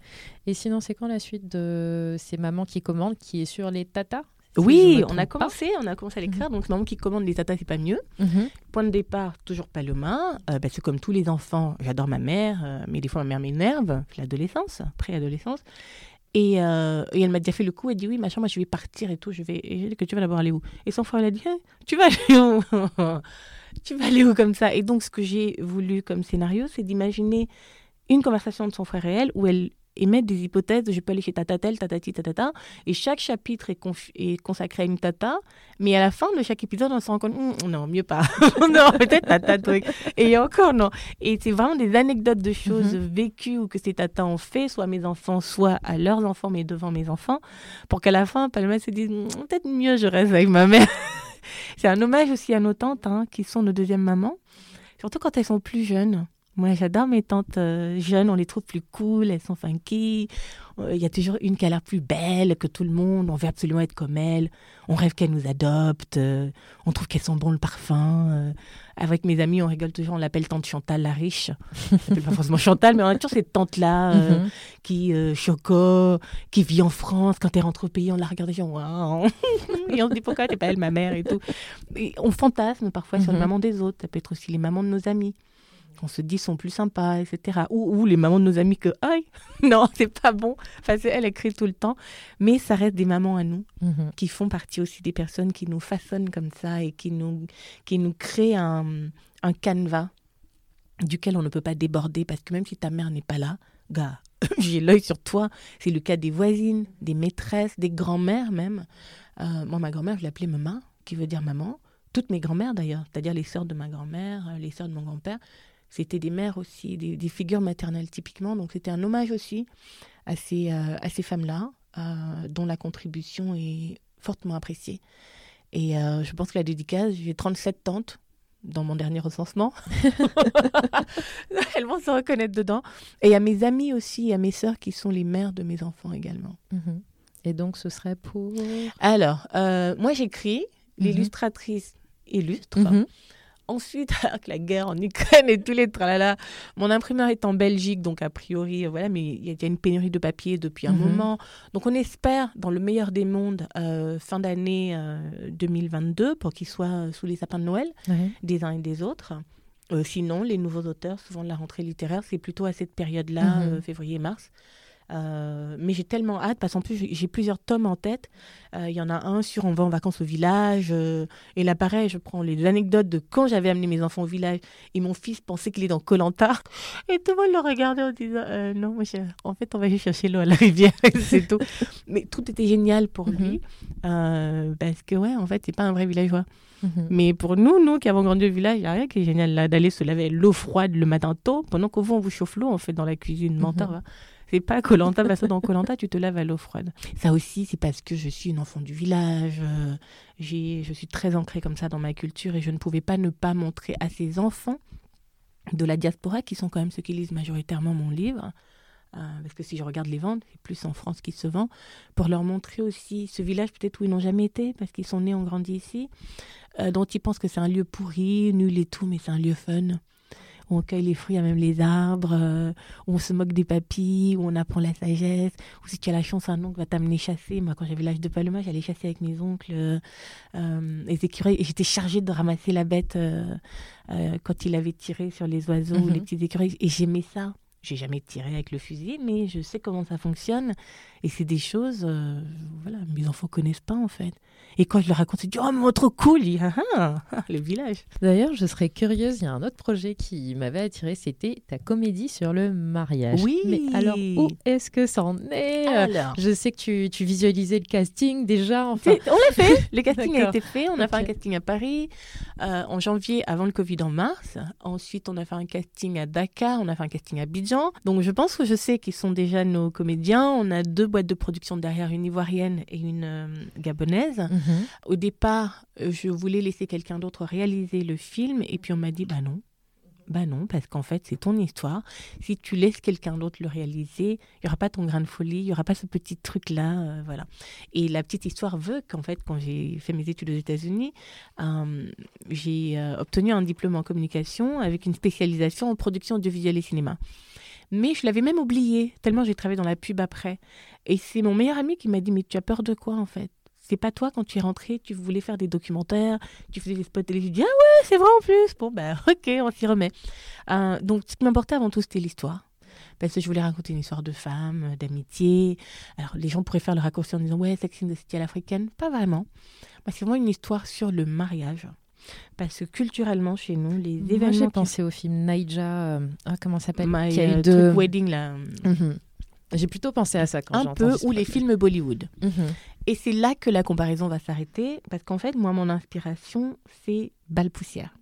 Et sinon, c'est quand la suite de ces mamans qui commandent, qui est sur les tatas? Oui, on a commencé, on a commencé à l'écrire. Mhm. Donc, maman qui commande les tatas, c'est pas mieux. Mhm. Point de départ, toujours pas le main. Euh, bah, c'est comme tous les enfants. J'adore ma mère, euh, mais des fois ma mère m'énerve. L'adolescence, pré-adolescence. Et, euh, et, elle m'a déjà fait le coup. Elle dit oui, machin, moi je vais partir et tout. Je vais. Et j'ai dit que tu vas d'abord aller où? Et son frère elle a dit hein, tu vas aller où? Tu vas aller où comme ça? Et donc ce que j'ai voulu comme scénario, c'est d'imaginer une conversation de son frère et elle où elle émettre des hypothèses, je peux aller chez tata tel, tatati, tatata, et chaque chapitre est, est, consacré à une tata, mais à la fin de chaque épisode, on se rend compte, hum, non, mieux pas, non, peut-être tata truc, et encore non. Et c'est vraiment des anecdotes de choses mhm. vécues ou que ces tatas ont fait, soit à mes enfants, soit à leurs enfants, mais devant mes enfants, pour qu'à la fin, Palma se dise, hum, peut-être mieux je reste avec ma mère. c'est un hommage aussi à nos tantes, hein, qui sont nos deuxièmes mamans, surtout quand elles sont plus jeunes. Moi, j'adore mes tantes euh, jeunes, on les trouve plus cool, elles sont funky. Euh, il y a toujours une qui a l'air plus belle que tout le monde, on veut absolument être comme elle. On rêve qu'elle nous adopte, euh, on trouve qu'elles sont bon le parfum. avec mes amis, on rigole toujours, on l'appelle tante Chantal la riche. On pas forcément Chantal, mais on a toujours cette tante-là mhm. qui choco, qui vit en France. Quand elle rentre au pays, on la regarde et on, et on se dit pourquoi t'es pas elle, ma mère et tout. Et on fantasme parfois sur les mhm. mamans des autres. Ça peut être aussi les mamans de nos amis on se dit sont plus sympas, etc. Ou, les mamans de nos amis que, aïe, non, c'est pas bon. Enfin, elle écrit tout le temps. Mais ça reste des mamans à nous, mhm. qui font partie aussi des personnes qui nous façonnent comme ça et qui nous, qui nous créent un, un canevas duquel on ne peut pas déborder parce que même si ta mère n'est pas là, gars, j'ai l'œil sur toi. C'est le cas des voisines, des maîtresses, des grand-mères même. Euh, moi, ma grand-mère, je l'appelais maman, qui veut dire maman. Toutes mes grand-mères d'ailleurs, c'est-à-dire les sœurs de ma grand-mère, les sœurs de mon grand-père, c'était des mères aussi, des, figures maternelles typiquement. Donc c'était un hommage aussi à ces, euh, à ces femmes-là, euh, dont la contribution est fortement appréciée. Et euh, je pense que la dédicace, j'ai 37 tantes dans mon dernier recensement. Elles vont se reconnaître dedans. Et à mes amis aussi, à mes sœurs qui sont les mères de mes enfants également. Mhm. Et donc ce serait pour... Alors, moi j'écris, mhm. l'illustratrice illustre. Mhm. Ensuite, avec la guerre en Ukraine et tous les tralala, mon imprimeur est en Belgique, donc a priori, voilà, mais il y, a une pénurie de papier depuis un mhm. moment. Donc on espère, dans le meilleur des mondes, euh, fin d'année 2022, euh, pour qu'il soit sous les sapins de Noël, des uns et des autres. Euh, sinon, les nouveaux auteurs, souvent de la rentrée littéraire, c'est plutôt à cette période-là, mhm. février-mars. Euh, mais j'ai tellement hâte parce qu'en plus j'ai plusieurs tomes en tête. Euh, il y en a un sur on va en vacances au village. Euh, et là pareil, je prends les anecdotes de quand j'avais amené mes enfants au village et mon fils pensait qu'il est dans Colanta. Et tout le monde le regardait en disant non, moi, en fait on va aller chercher l'eau à la rivière, c'est tout. mais tout était génial pour mhm. lui parce que ouais, en fait c'est pas un vrai villageois. Mhm. Mais pour nous, nous qui avons grandi au village, il n'y a rien qui est génial là d'aller se laver l'eau froide le matin tôt pendant qu'au fond on vous chauffe l'eau en fait dans la cuisine. Menteur, c'est pas Colanta, parce que dans Colanta, tu te laves à l'eau froide. Ça aussi, c'est parce que je suis une enfant du village. Euh, je suis très ancrée comme ça dans ma culture et je ne pouvais pas ne pas montrer à ces enfants de la diaspora, qui sont quand même ceux qui lisent majoritairement mon livre, euh, parce que si je regarde les ventes, c'est plus en France qu'ils se vend, pour leur montrer aussi ce village peut-être où ils n'ont jamais été, parce qu'ils sont nés, ont grandi ici, euh, dont ils pensent que c'est un lieu pourri, nul et tout, mais c'est un lieu fun où on cueille les fruits à même les arbres, euh, où on se moque des papilles, où on apprend la sagesse, ou si tu as la chance, un oncle va t'amener chasser. Moi, quand j'avais l'âge de Paloma, j'allais chasser avec mes oncles, euh, euh les écureuils, et j'étais chargée de ramasser la bête euh, quand il avait tiré sur les oiseaux, les mhm. petits écureuils, et j'aimais ça. J'ai jamais tiré avec le fusil, mais je sais comment ça fonctionne. Et c'est des choses, voilà, mes enfants connaissent pas en fait. Et quand je le raconte, ils disent Oh, mais trop cool ah, ah, ah, Le village. D'ailleurs, je serais curieuse, il y a un autre projet qui m'avait attiré, c'était ta comédie sur le mariage. Oui. Mais alors, où est-ce que ça en est? Alors. Je sais que tu, tu, visualisais le casting déjà. Enfin... On l'a fait. le casting a été fait. On a fait un casting à Paris euh, en janvier, avant le Covid en mars. Ensuite, on a fait un casting à Dakar. On a fait un casting à Abidjan. Donc, je pense que je sais qu'ils sont déjà nos comédiens. On a deux boîtes de production derrière, une ivoirienne et une euh, gabonaise. Mhm. Au départ, euh, je voulais laisser quelqu'un d'autre réaliser le film et puis on m'a dit bah non. Bah non, parce qu'en fait, c'est ton histoire. Si tu laisses quelqu'un d'autre le réaliser, il n'y aura pas ton grain de folie, il n'y aura pas ce petit truc-là. Euh, voilà. Et la petite histoire veut qu'en fait, quand j'ai fait mes études aux États-Unis, euh, j'ai obtenu un diplôme en communication avec une spécialisation en production audiovisuelle et cinéma. Mais je l'avais même oublié, tellement j'ai travaillé dans la pub après. Et c'est mon meilleur ami qui m'a dit Mais tu as peur de quoi en fait? C'est pas toi quand tu es rentré, tu voulais faire des documentaires, tu faisais des spots télé. Je dis ah ouais, c'est vrai en plus. Bon ben ok, on s'y remet. Euh, donc ce qui m'importait avant tout c'était l'histoire. Parce que je voulais raconter une histoire de femme, d'amitié. Alors les gens pourraient faire le raccourci en disant ouais, Sex de City à l'africaine. Pas vraiment. c'est vraiment une histoire sur le mariage. Parce que culturellement, chez nous, les événements. Moi, j'ai pensé au film Naija, euh, ah, comment ça s'appelle? My uh, Wedding, là. Mhm. J'ai plutôt pensé à ça quand Un peu, ou les films Bollywood. Mhm. Et c'est là que la comparaison va s'arrêter, parce qu'en fait, moi, mon inspiration, c'est Balle Poussière.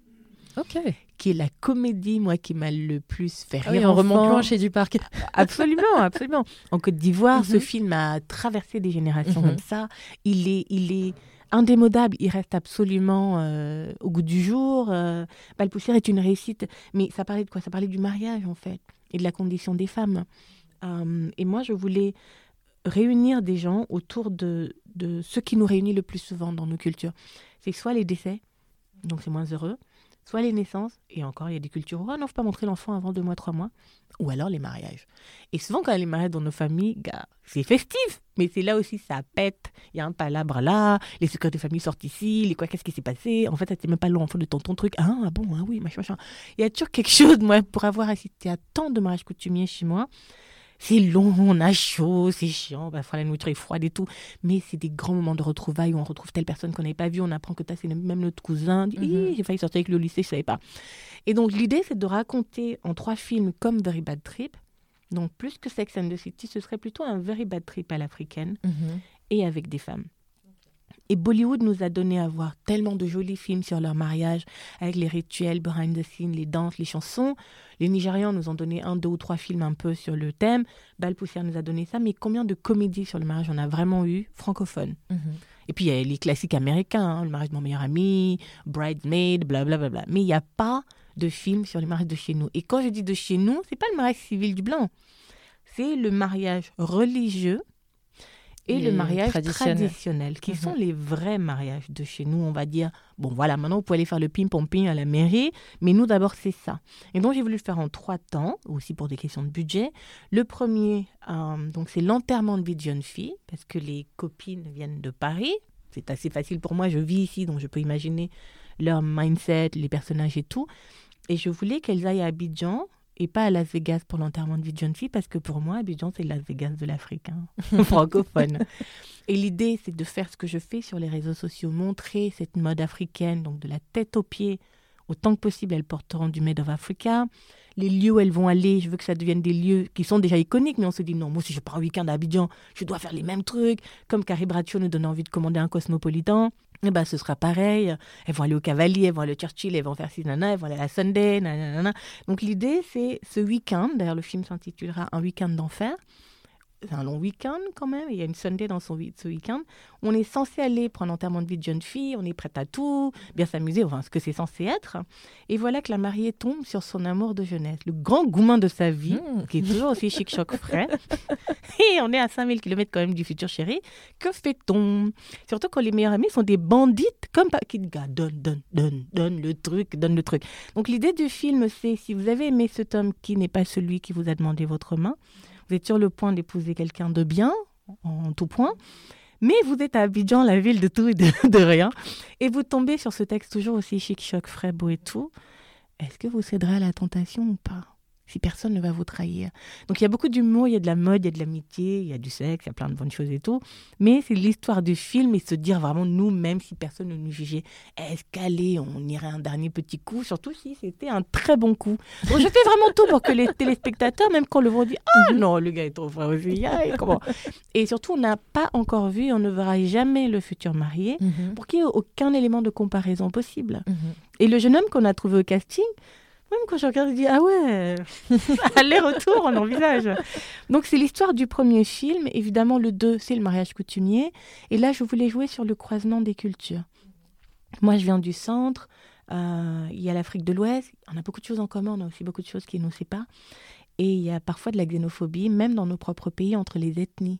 Ok. Qui est la comédie, moi, qui m'a le plus fait ah rire. en remontant chez du parc. absolument, absolument. En Côte d'Ivoire, ce mhm. film a traversé des générations comme ça. Il est, il est indémodable, il reste absolument euh, au goût du jour. Euh, Poussière est une réussite, mais ça parlait de quoi? Ça parlait du mariage en fait et de la condition des femmes. Euh, et moi, je voulais réunir des gens autour de, de ce qui nous réunit le plus souvent dans nos cultures. C'est soit les décès, donc c'est moins heureux, soit les naissances, et encore il y a des cultures où oh, on ne faut pas montrer l'enfant avant deux mois, trois mois, ou alors les mariages. Et souvent quand il y a les mariages dans nos familles, c'est festif, mais c'est là aussi ça pète, il y a un palabre là, les secrets de famille sortent ici, les quoi, qu'est-ce qui s'est passé, en fait ça même pas l'enfant de ton, ton truc, ah, ah bon, ah oui, machin, machin. Il y a toujours quelque chose, moi, pour avoir assisté à tant de mariages coutumiers chez moi, c'est long, on a chaud, c'est chiant, parfois la nourriture est froide et tout. Mais c'est des grands moments de retrouvailles où on retrouve telle personne qu'on n'avait pas vue, on apprend que c'est même notre cousin. Mhm. J'ai failli sortir avec le lycée, je savais pas. Et donc l'idée, c'est de raconter en trois films comme Very Bad Trip. Donc plus que Sex and the City, ce serait plutôt un Very Bad Trip à l'africaine mhm. et avec des femmes. Et Bollywood nous a donné à voir tellement de jolis films sur leur mariage, avec les rituels, behind the scenes, les danses, les chansons. Les Nigérians nous ont donné un, deux ou trois films un peu sur le thème. Bal Poussière nous a donné ça. Mais combien de comédies sur le mariage on a vraiment eu francophones mhm. Et puis il y a les classiques américains, hein, le mariage de mon meilleur ami, Bridesmaid, blablabla. Bla, bla, bla. Mais il n'y a pas de film sur le mariage de chez nous. Et quand je dis de chez nous, c'est pas le mariage civil du blanc. C'est le mariage religieux et le mariage traditionnel, qui sont mhm. les vrais mariages de chez nous, on va dire. Bon, voilà, maintenant, vous pouvez aller faire le ping-pong à la mairie, mais nous, d'abord, c'est ça. Et donc, j'ai voulu le faire en trois temps, aussi pour des questions de budget. Le premier, euh, donc, c'est l'enterrement de vie de jeune fille, parce que les copines viennent de Paris. C'est assez facile pour moi, je vis ici, donc je peux imaginer leur mindset, les personnages et tout. Et je voulais qu'elles aillent à Abidjan et pas à Las Vegas pour l'enterrement de vie de jeune fille, parce que pour moi, Abidjan, c'est Las Vegas de l'Afrique, hein, francophone. Et l'idée, c'est de faire ce que je fais sur les réseaux sociaux, montrer cette mode africaine, donc de la tête aux pieds, autant que possible, elles porteront du Made of Africa. Les lieux où elles vont aller, je veux que ça devienne des lieux qui sont déjà iconiques, mais on se dit non, moi si je pars un week-end à Abidjan, je dois faire les mêmes trucs, comme Carrie Bradshaw nous donne envie de commander un cosmopolitan eh ben, ce sera pareil. Elles vont aller au Cavalier, elles vont aller au Churchill, elles vont faire ci, nana, elles vont aller à la Sunday, nanana. Donc l'idée, c'est ce week-end, d'ailleurs le film s'intitulera Un week-end d'enfer, un long week-end quand même, il y a une Sunday dans son, ce week-end. On est censé aller prendre l'enterrement de vie de jeune fille, on est prête à tout, bien s'amuser, enfin ce que c'est censé être. Et voilà que la mariée tombe sur son amour de jeunesse, le grand gourmand de sa vie, mmh. qui est toujours aussi chic-choc frais. Et on est à 5000 km quand même du futur chéri. Que fait-on? Surtout quand les meilleurs amis sont des bandites, comme qui donne, donne, donne, donne le truc, donne le truc. Donc l'idée du film, c'est si vous avez aimé cet homme qui n'est pas celui qui vous a demandé votre main, vous êtes sur le point d'épouser quelqu'un de bien, en tout point, mais vous êtes à Abidjan, la ville de tout et de, rien, et vous tombez sur ce texte toujours aussi chic, choc, frais, et tout. Est-ce que vous céderez à la tentation ou pas? Si personne ne va vous trahir. Donc il y a beaucoup d'humour, il y a de la mode, il y a de l'amitié, il y a du sexe, il y a plein de bonnes choses et tout. Mais c'est l'histoire du film et se dire vraiment nous-mêmes, si personne ne nous jugeait, est-ce qu'allez, on irait un dernier petit coup, surtout si c'était un très bon coup. Donc je fais vraiment tout pour que les téléspectateurs, même quand le vont, disent Ah non, le gars est trop aussi. comment? Et surtout, on n'a pas encore vu, on ne verra jamais le futur marié mhm. pour qu'il n'y ait aucun élément de comparaison possible. Mhm. Et le jeune homme qu'on a trouvé au casting, même quand je regarde, je dis Ah ouais, aller-retour, on envisage. Donc, c'est l'histoire du premier film. Évidemment, le 2, c'est le mariage coutumier. Et là, je voulais jouer sur le croisement des cultures. Moi, je viens du centre. Euh, il y a l'Afrique de l'Ouest. On a beaucoup de choses en commun. On a aussi beaucoup de choses qui nous séparent. Et il y a parfois de la xénophobie, même dans nos propres pays, entre les ethnies.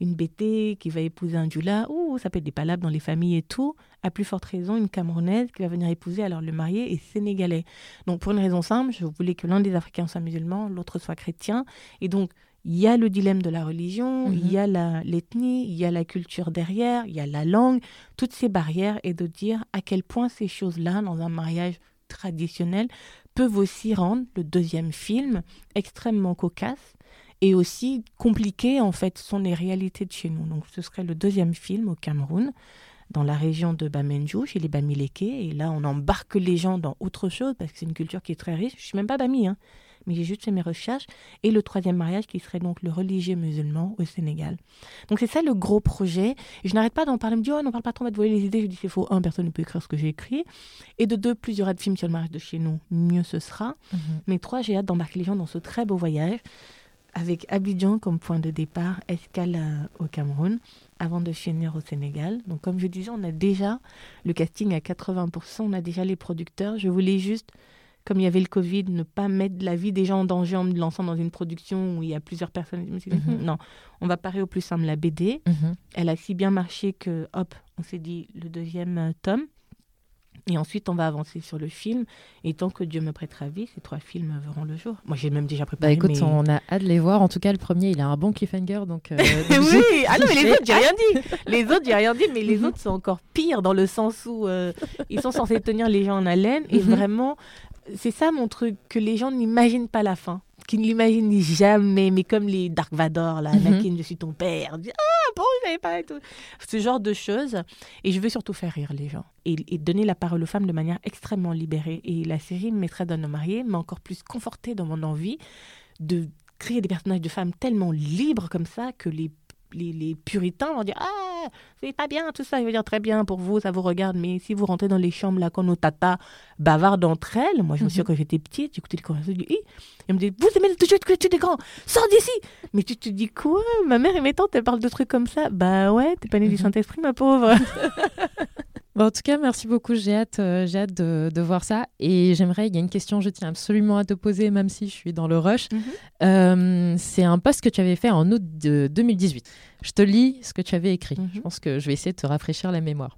Une BT qui va épouser un Djoula, ou ça peut être des palabres dans les familles et tout. À plus forte raison, une Camerounaise qui va venir épouser, alors le marié est sénégalais. Donc pour une raison simple, je voulais que l'un des Africains soit musulman, l'autre soit chrétien. Et donc, il y a le dilemme de la religion, il y a l'ethnie, il y a la culture derrière, il y a la langue, toutes ces barrières, et de dire à quel point ces choses-là, dans un mariage traditionnel, peuvent aussi rendre le deuxième film extrêmement cocasse et aussi compliqué en fait sont les réalités de chez nous. Donc ce serait le deuxième film au Cameroun dans la région de Bamenjou, chez les Bamileke. Et là, on embarque les gens dans autre chose parce que c'est une culture qui est très riche. Je suis même pas Bami, hein mais j'ai juste fait mes recherches. Et le troisième mariage qui serait donc le religieux musulman au Sénégal. Donc c'est ça le gros projet. Et je n'arrête pas d'en parler. Je me dis, oh, n'en parle pas trop, on va te voler les idées. Je dis, c'est faux. Un, personne ne peut écrire ce que j'ai écrit. Et de deux, plus il y aura de films sur le mariage de chez nous, mieux ce sera. Mhm. Mais trois, j'ai hâte d'embarquer les gens dans ce très beau voyage avec Abidjan comme point de départ, escale au Cameroun, avant de finir au Sénégal. Donc comme je disais, on a déjà le casting à 80%, on a déjà les producteurs. Je voulais juste comme il y avait le Covid, ne pas mettre la vie des gens en danger en me lançant dans une production où il y a plusieurs personnes. Mhm. non, on va parer au plus simple la BD. Mhm. Elle a si bien marché que, hop, on s'est dit le deuxième euh, tome. Et ensuite, on va avancer sur le film. Et tant que Dieu me prêtera vie, ces trois films verront le jour. Moi, j'ai même déjà préparé. Bah écoute, on a hâte de les voir. En tout cas, le premier, il a un bon cliffhanger. Donc, euh, oui, ah non, mais les autres, j'ai rien dit. Les autres, j'ai rien dit, mais les mhm. autres sont encore pires dans le sens où euh, ils sont censés tenir les gens en haleine. Et vraiment, c'est ça mon truc, que les gens n'imaginent pas la fin, qu'ils ne l'imaginent jamais, mais comme les Dark Vador, là, mm je suis ton père, ah bon, je savais pas et tout. Ce genre de choses. Et je veux surtout faire rire les gens et, donner la parole aux femmes de manière extrêmement libérée. Et la série Maîtresse d'un homme marié m'a encore plus confortée dans mon envie de créer des personnages de femmes tellement libres comme ça que les les, puritains vont dire Ah, c'est pas bien tout ça. Il va dire Très bien pour vous, ça vous regarde. Mais si vous rentrez dans les chambres là, quand nos tatas bavardent entre elles, moi je me souviens mhm. quand j'étais petite, j'écoutais les conversations, je dis Elle me dit Vous aimez toujours que des grands, sors d'ici Mais tu te dis quoi? Ma mère et mes tantes, elles parlent de trucs comme ça. Bah ouais, t'es pas née du mhm. Saint-Esprit, ma pauvre. en tout cas, merci beaucoup. J'ai hâte, euh, j'ai hâte de, voir ça. Et j'aimerais, il y a une question, je tiens absolument à te poser, même si je suis dans le rush. Mhm. Euh, c'est un post que tu avais fait en août de 2018. Je te lis ce que tu avais écrit. Mhm. Je pense que je vais essayer de te rafraîchir la mémoire.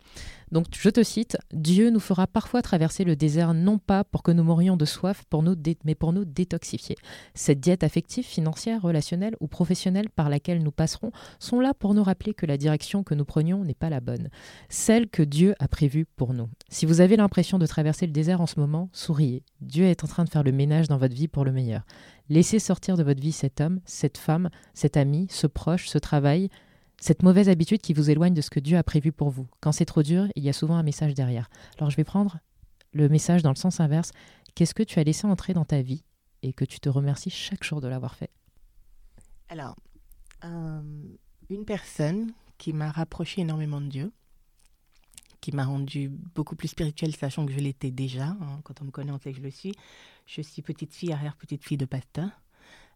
Donc, je te cite Dieu nous fera parfois traverser le désert, non pas pour que nous mourions de soif, pour nous mais pour nous détoxifier. Cette diète affective, financière, relationnelle ou professionnelle par laquelle nous passerons sont là pour nous rappeler que la direction que nous prenions n'est pas la bonne, celle que Dieu a prévue pour nous. Si vous avez l'impression de traverser le désert en ce moment, souriez. Dieu est en train de faire le ménage dans votre vie pour le meilleur. Laissez sortir de votre vie cet homme, cette femme, cet ami, ce proche, ce travail, cette mauvaise habitude qui vous éloigne de ce que Dieu a prévu pour vous. Quand c'est trop dur, il y a souvent un message derrière. Alors je vais prendre le message dans le sens inverse. Qu'est-ce que tu as laissé entrer dans ta vie et que tu te remercies chaque jour de l'avoir fait? Alors, euh, une personne qui m'a rapproché énormément de Dieu, qui m'a rendu beaucoup plus spirituelle, sachant que je l'étais déjà. Hein. quand on me connaît, on sait que je le suis. Je suis petite fille, arrière-petite fille de pasteur.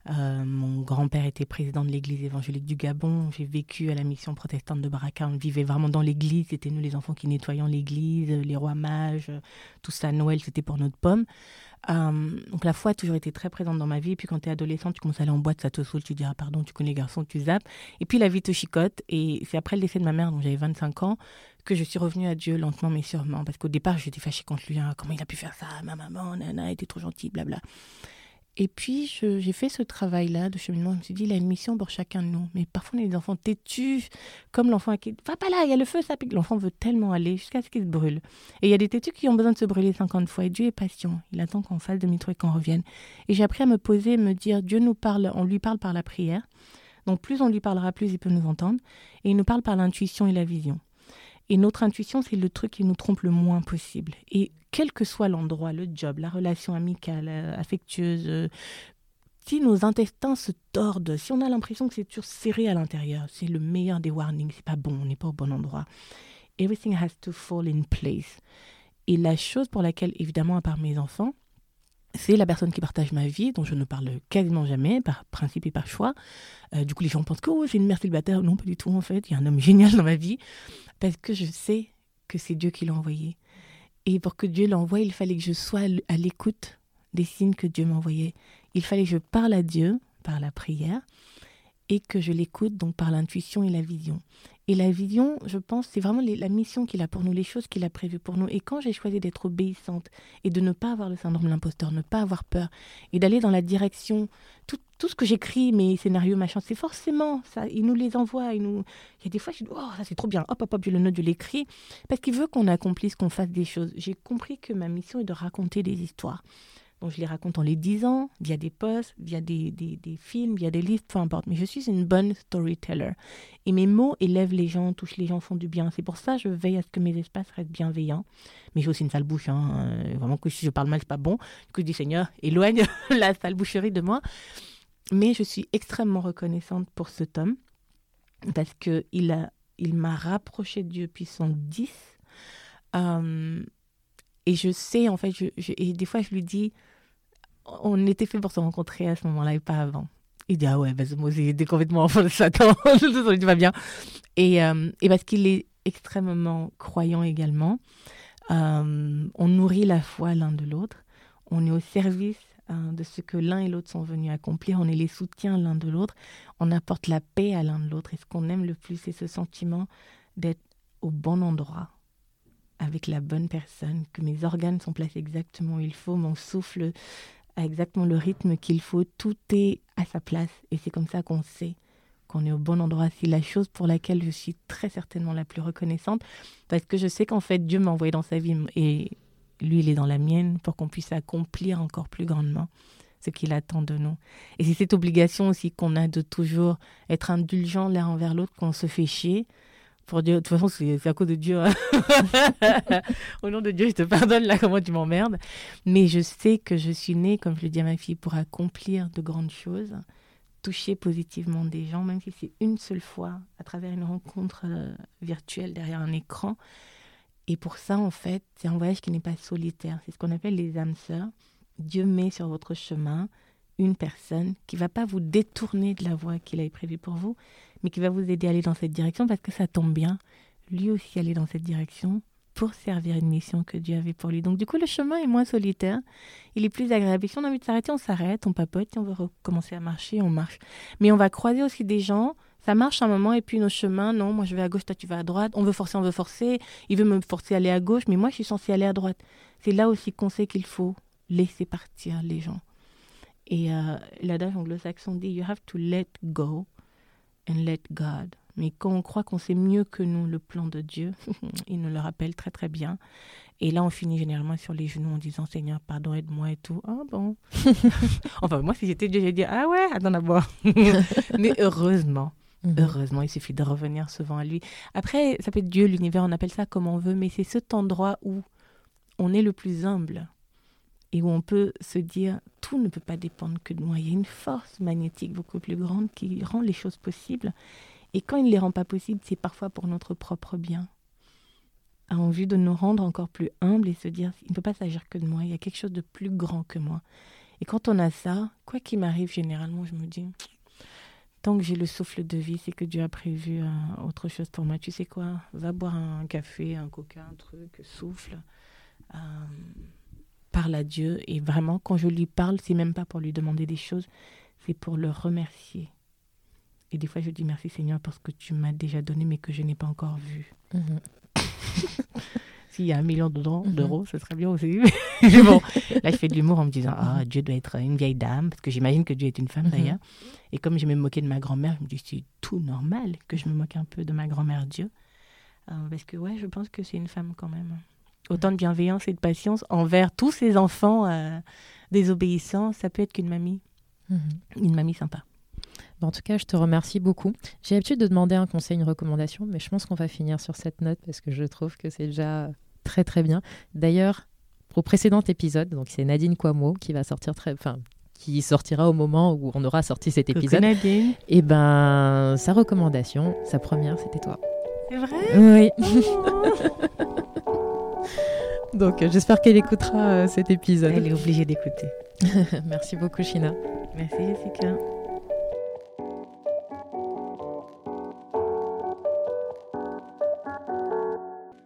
Euh, mon grand-père était président de l'église évangélique du Gabon. J'ai vécu à la mission protestante de Baraka. On vivait vraiment dans l'église. C'était nous les enfants qui nettoyions l'église, les rois mages, tout ça. Noël, c'était pour notre pomme. Euh, donc la foi a toujours été très présente dans ma vie. Et puis quand tu es adolescente, tu commences à aller en boîte, ça te saoule, tu dis ah pardon, tu connais les garçons, tu zappes. Et puis la vie te chicote. Et c'est après le décès de ma mère, dont j'avais 25 ans, que je suis revenue à Dieu lentement mais sûrement. Parce qu'au départ, j'étais fâchée contre lui. Hein. comment il a pu faire ça? Ma maman, nana, était trop gentille, blabla. Et puis, j'ai fait ce travail-là de cheminement. Je me suis dit, il a une mission pour chacun de nous. Mais parfois, on est des enfants têtus, comme l'enfant qui va pas là, il y a le feu, ça pique. L'enfant veut tellement aller jusqu'à ce qu'il se brûle. Et il y a des têtus qui ont besoin de se brûler 50 fois. Et Dieu est patient. Il attend qu'on fasse demi-tour et qu'on revienne. Et j'ai appris à me poser me dire, Dieu nous parle, on lui parle par la prière. Donc, plus on lui parlera, plus il peut nous entendre. Et il nous parle par l'intuition et la vision. Et notre intuition, c'est le truc qui nous trompe le moins possible. Et quel que soit l'endroit, le job, la relation amicale, euh, affectueuse, euh, si nos intestins se tordent, si on a l'impression que c'est toujours serré à l'intérieur, c'est le meilleur des warnings, c'est pas bon, on n'est pas au bon endroit. Everything has to fall in place. Et la chose pour laquelle, évidemment, à part mes enfants, c'est la personne qui partage ma vie, dont je ne parle quasiment jamais, par principe et par choix. Euh, du coup, les gens pensent que oh, j'ai une mère célibataire. Non, pas du tout, en fait. Il y a un homme génial dans ma vie, parce que je sais que c'est Dieu qui l'a envoyé. Et pour que Dieu l'envoie, il fallait que je sois à l'écoute des signes que Dieu m'envoyait. Il fallait que je parle à Dieu par la prière et que je l'écoute donc par l'intuition et la vision. Et la vision, je pense, c'est vraiment la mission qu'il a pour nous, les choses qu'il a prévues pour nous. Et quand j'ai choisi d'être obéissante et de ne pas avoir le syndrome de l'imposteur, ne pas avoir peur et d'aller dans la direction, tout, tout ce que j'écris, mes scénarios, machin, c'est forcément ça. Il nous les envoie. Il, nous... il y a des fois, je dis, oh, ça c'est trop bien. Hop, hop, hop, je le note, je l'écris. Parce qu'il veut qu'on accomplisse, qu'on fasse des choses. J'ai compris que ma mission est de raconter des histoires. Donc je les raconte en les disant, via des posts, via des, des, films, via des livres, peu importe. Mais je suis une bonne storyteller. Et mes mots élèvent les gens, touchent les gens, font du bien. C'est pour ça que je veille à ce que mes espaces restent bienveillants. Mais j'ai aussi une sale bouche. Hein. Euh, vraiment que si je parle mal, c'est pas bon. Du coup, je dis Seigneur, éloigne la sale boucherie de moi. Mais je suis extrêmement reconnaissante pour ce tome parce qu'il il, m'a rapproché de Dieu puissant 10. Euh, et je sais, en fait, et des fois, je lui dis, on était fait pour se rencontrer à ce moment-là et pas avant. Il dit, ah ouais, vas-y, moi aussi, complètement enfant de Satan, tout va bien. Et, euh, et parce qu'il est extrêmement croyant également, euh, on nourrit la foi l'un de l'autre, on est au service euh, de ce que l'un et l'autre sont venus accomplir, on est les soutiens l'un de l'autre, on apporte la paix à l'un de l'autre. Et ce qu'on aime le plus, c'est ce sentiment d'être au bon endroit, avec la bonne personne, que mes organes sont placés exactement où il faut, mon souffle a exactement le rythme qu'il faut, tout est à sa place. Et c'est comme ça qu'on sait qu'on est au bon endroit. C'est la chose pour laquelle je suis très certainement la plus reconnaissante, parce que je sais qu'en fait Dieu m'a envoyé dans sa vie et lui, il est dans la mienne pour qu'on puisse accomplir encore plus grandement ce qu'il attend de nous. Et c'est cette obligation aussi qu'on a de toujours être indulgent l'un envers l'autre quand on se fait chier, pour Dieu, de toute façon, c'est à cause de Dieu. Hein. Au nom de Dieu, je te pardonne là, comment tu m'emmerdes. Mais je sais que je suis née, comme je le dis à ma fille, pour accomplir de grandes choses, toucher positivement des gens, même si c'est une seule fois, à travers une rencontre euh, virtuelle derrière un écran. Et pour ça, en fait, c'est un voyage qui n'est pas solitaire. C'est ce qu'on appelle les âmes sœurs. Dieu met sur votre chemin une personne qui va pas vous détourner de la voie qu'il avait prévue pour vous, mais qui va vous aider à aller dans cette direction parce que ça tombe bien. Lui aussi aller dans cette direction pour servir une mission que Dieu avait pour lui. Donc du coup, le chemin est moins solitaire, il est plus agréable. si on a envie de s'arrêter, on s'arrête, on papote, si on veut recommencer à marcher, on marche. Mais on va croiser aussi des gens, ça marche un moment, et puis nos chemins, non, moi je vais à gauche, toi tu vas à droite, on veut forcer, on veut forcer, il veut me forcer à aller à gauche, mais moi je suis censée aller à droite. C'est là aussi qu'on sait qu'il faut laisser partir les gens. Et euh, l'adage anglo-saxon dit You have to let go and let God. Mais quand on croit qu'on sait mieux que nous le plan de Dieu, il nous le rappelle très très bien. Et là, on finit généralement sur les genoux en disant Seigneur, pardon, aide-moi et tout. Ah bon? Enfin, moi, si j'étais Dieu, j'ai dit Ah ouais, attends d'abord. Mais heureusement, mhm. heureusement, il suffit de revenir souvent à lui. Après, ça peut être Dieu, l'univers, on appelle ça comme on veut, mais c'est cet endroit où on est le plus humble et où on peut se dire tout ne peut pas dépendre que de moi. Il y a une force magnétique beaucoup plus grande qui rend les choses possibles. Et quand il ne les rend pas possibles, c'est parfois pour notre propre bien. A envie de nous rendre encore plus humbles et se dire il ne peut pas s'agir que de moi, il y a quelque chose de plus grand que moi. Et quand on a ça, quoi qu'il m'arrive, généralement, je me dis tant que j'ai le souffle de vie, c'est que Dieu a prévu euh, autre chose pour moi. Tu sais quoi? Va boire un café, un coca, un truc, souffle. Euh, parle à Dieu et vraiment quand je lui parle, c'est même pas pour lui demander des choses, c'est pour le remercier. Et des fois je dis merci Seigneur parce que tu m'as déjà donné mais que je n'ai pas encore vu. Mhm. S'il y a un million mhm. d'euros, ce serait bien aussi. mais bon, Là, je fais de l'humour en me disant Ah, Dieu doit être une vieille dame, parce que j'imagine que Dieu est une femme d'ailleurs. Et comme je me moquais de ma grand-mère, je me dis C'est tout normal que je me moque un peu de ma grand-mère Dieu. Euh, parce que, ouais, je pense que c'est une femme quand même. Autant de bienveillance et de patience envers tous ces enfants euh, désobéissants, ça peut être qu'une mamie. Mhm. Une mamie sympa. En tout cas, je te remercie beaucoup. J'ai l'habitude de demander un conseil, une recommandation, mais je pense qu'on va finir sur cette note parce que je trouve que c'est déjà très très bien. D'ailleurs, au précédent épisode, donc c'est Nadine Quamo qui va sortir très, enfin, qui sortira au moment où on aura sorti cet épisode. Nadine. Et eh ben, sa recommandation, sa première, c'était toi. C'est vrai? Oui. donc, j'espère qu'elle écoutera euh, cet épisode. Elle est obligée d'écouter. Merci beaucoup, China. Merci, Jessica.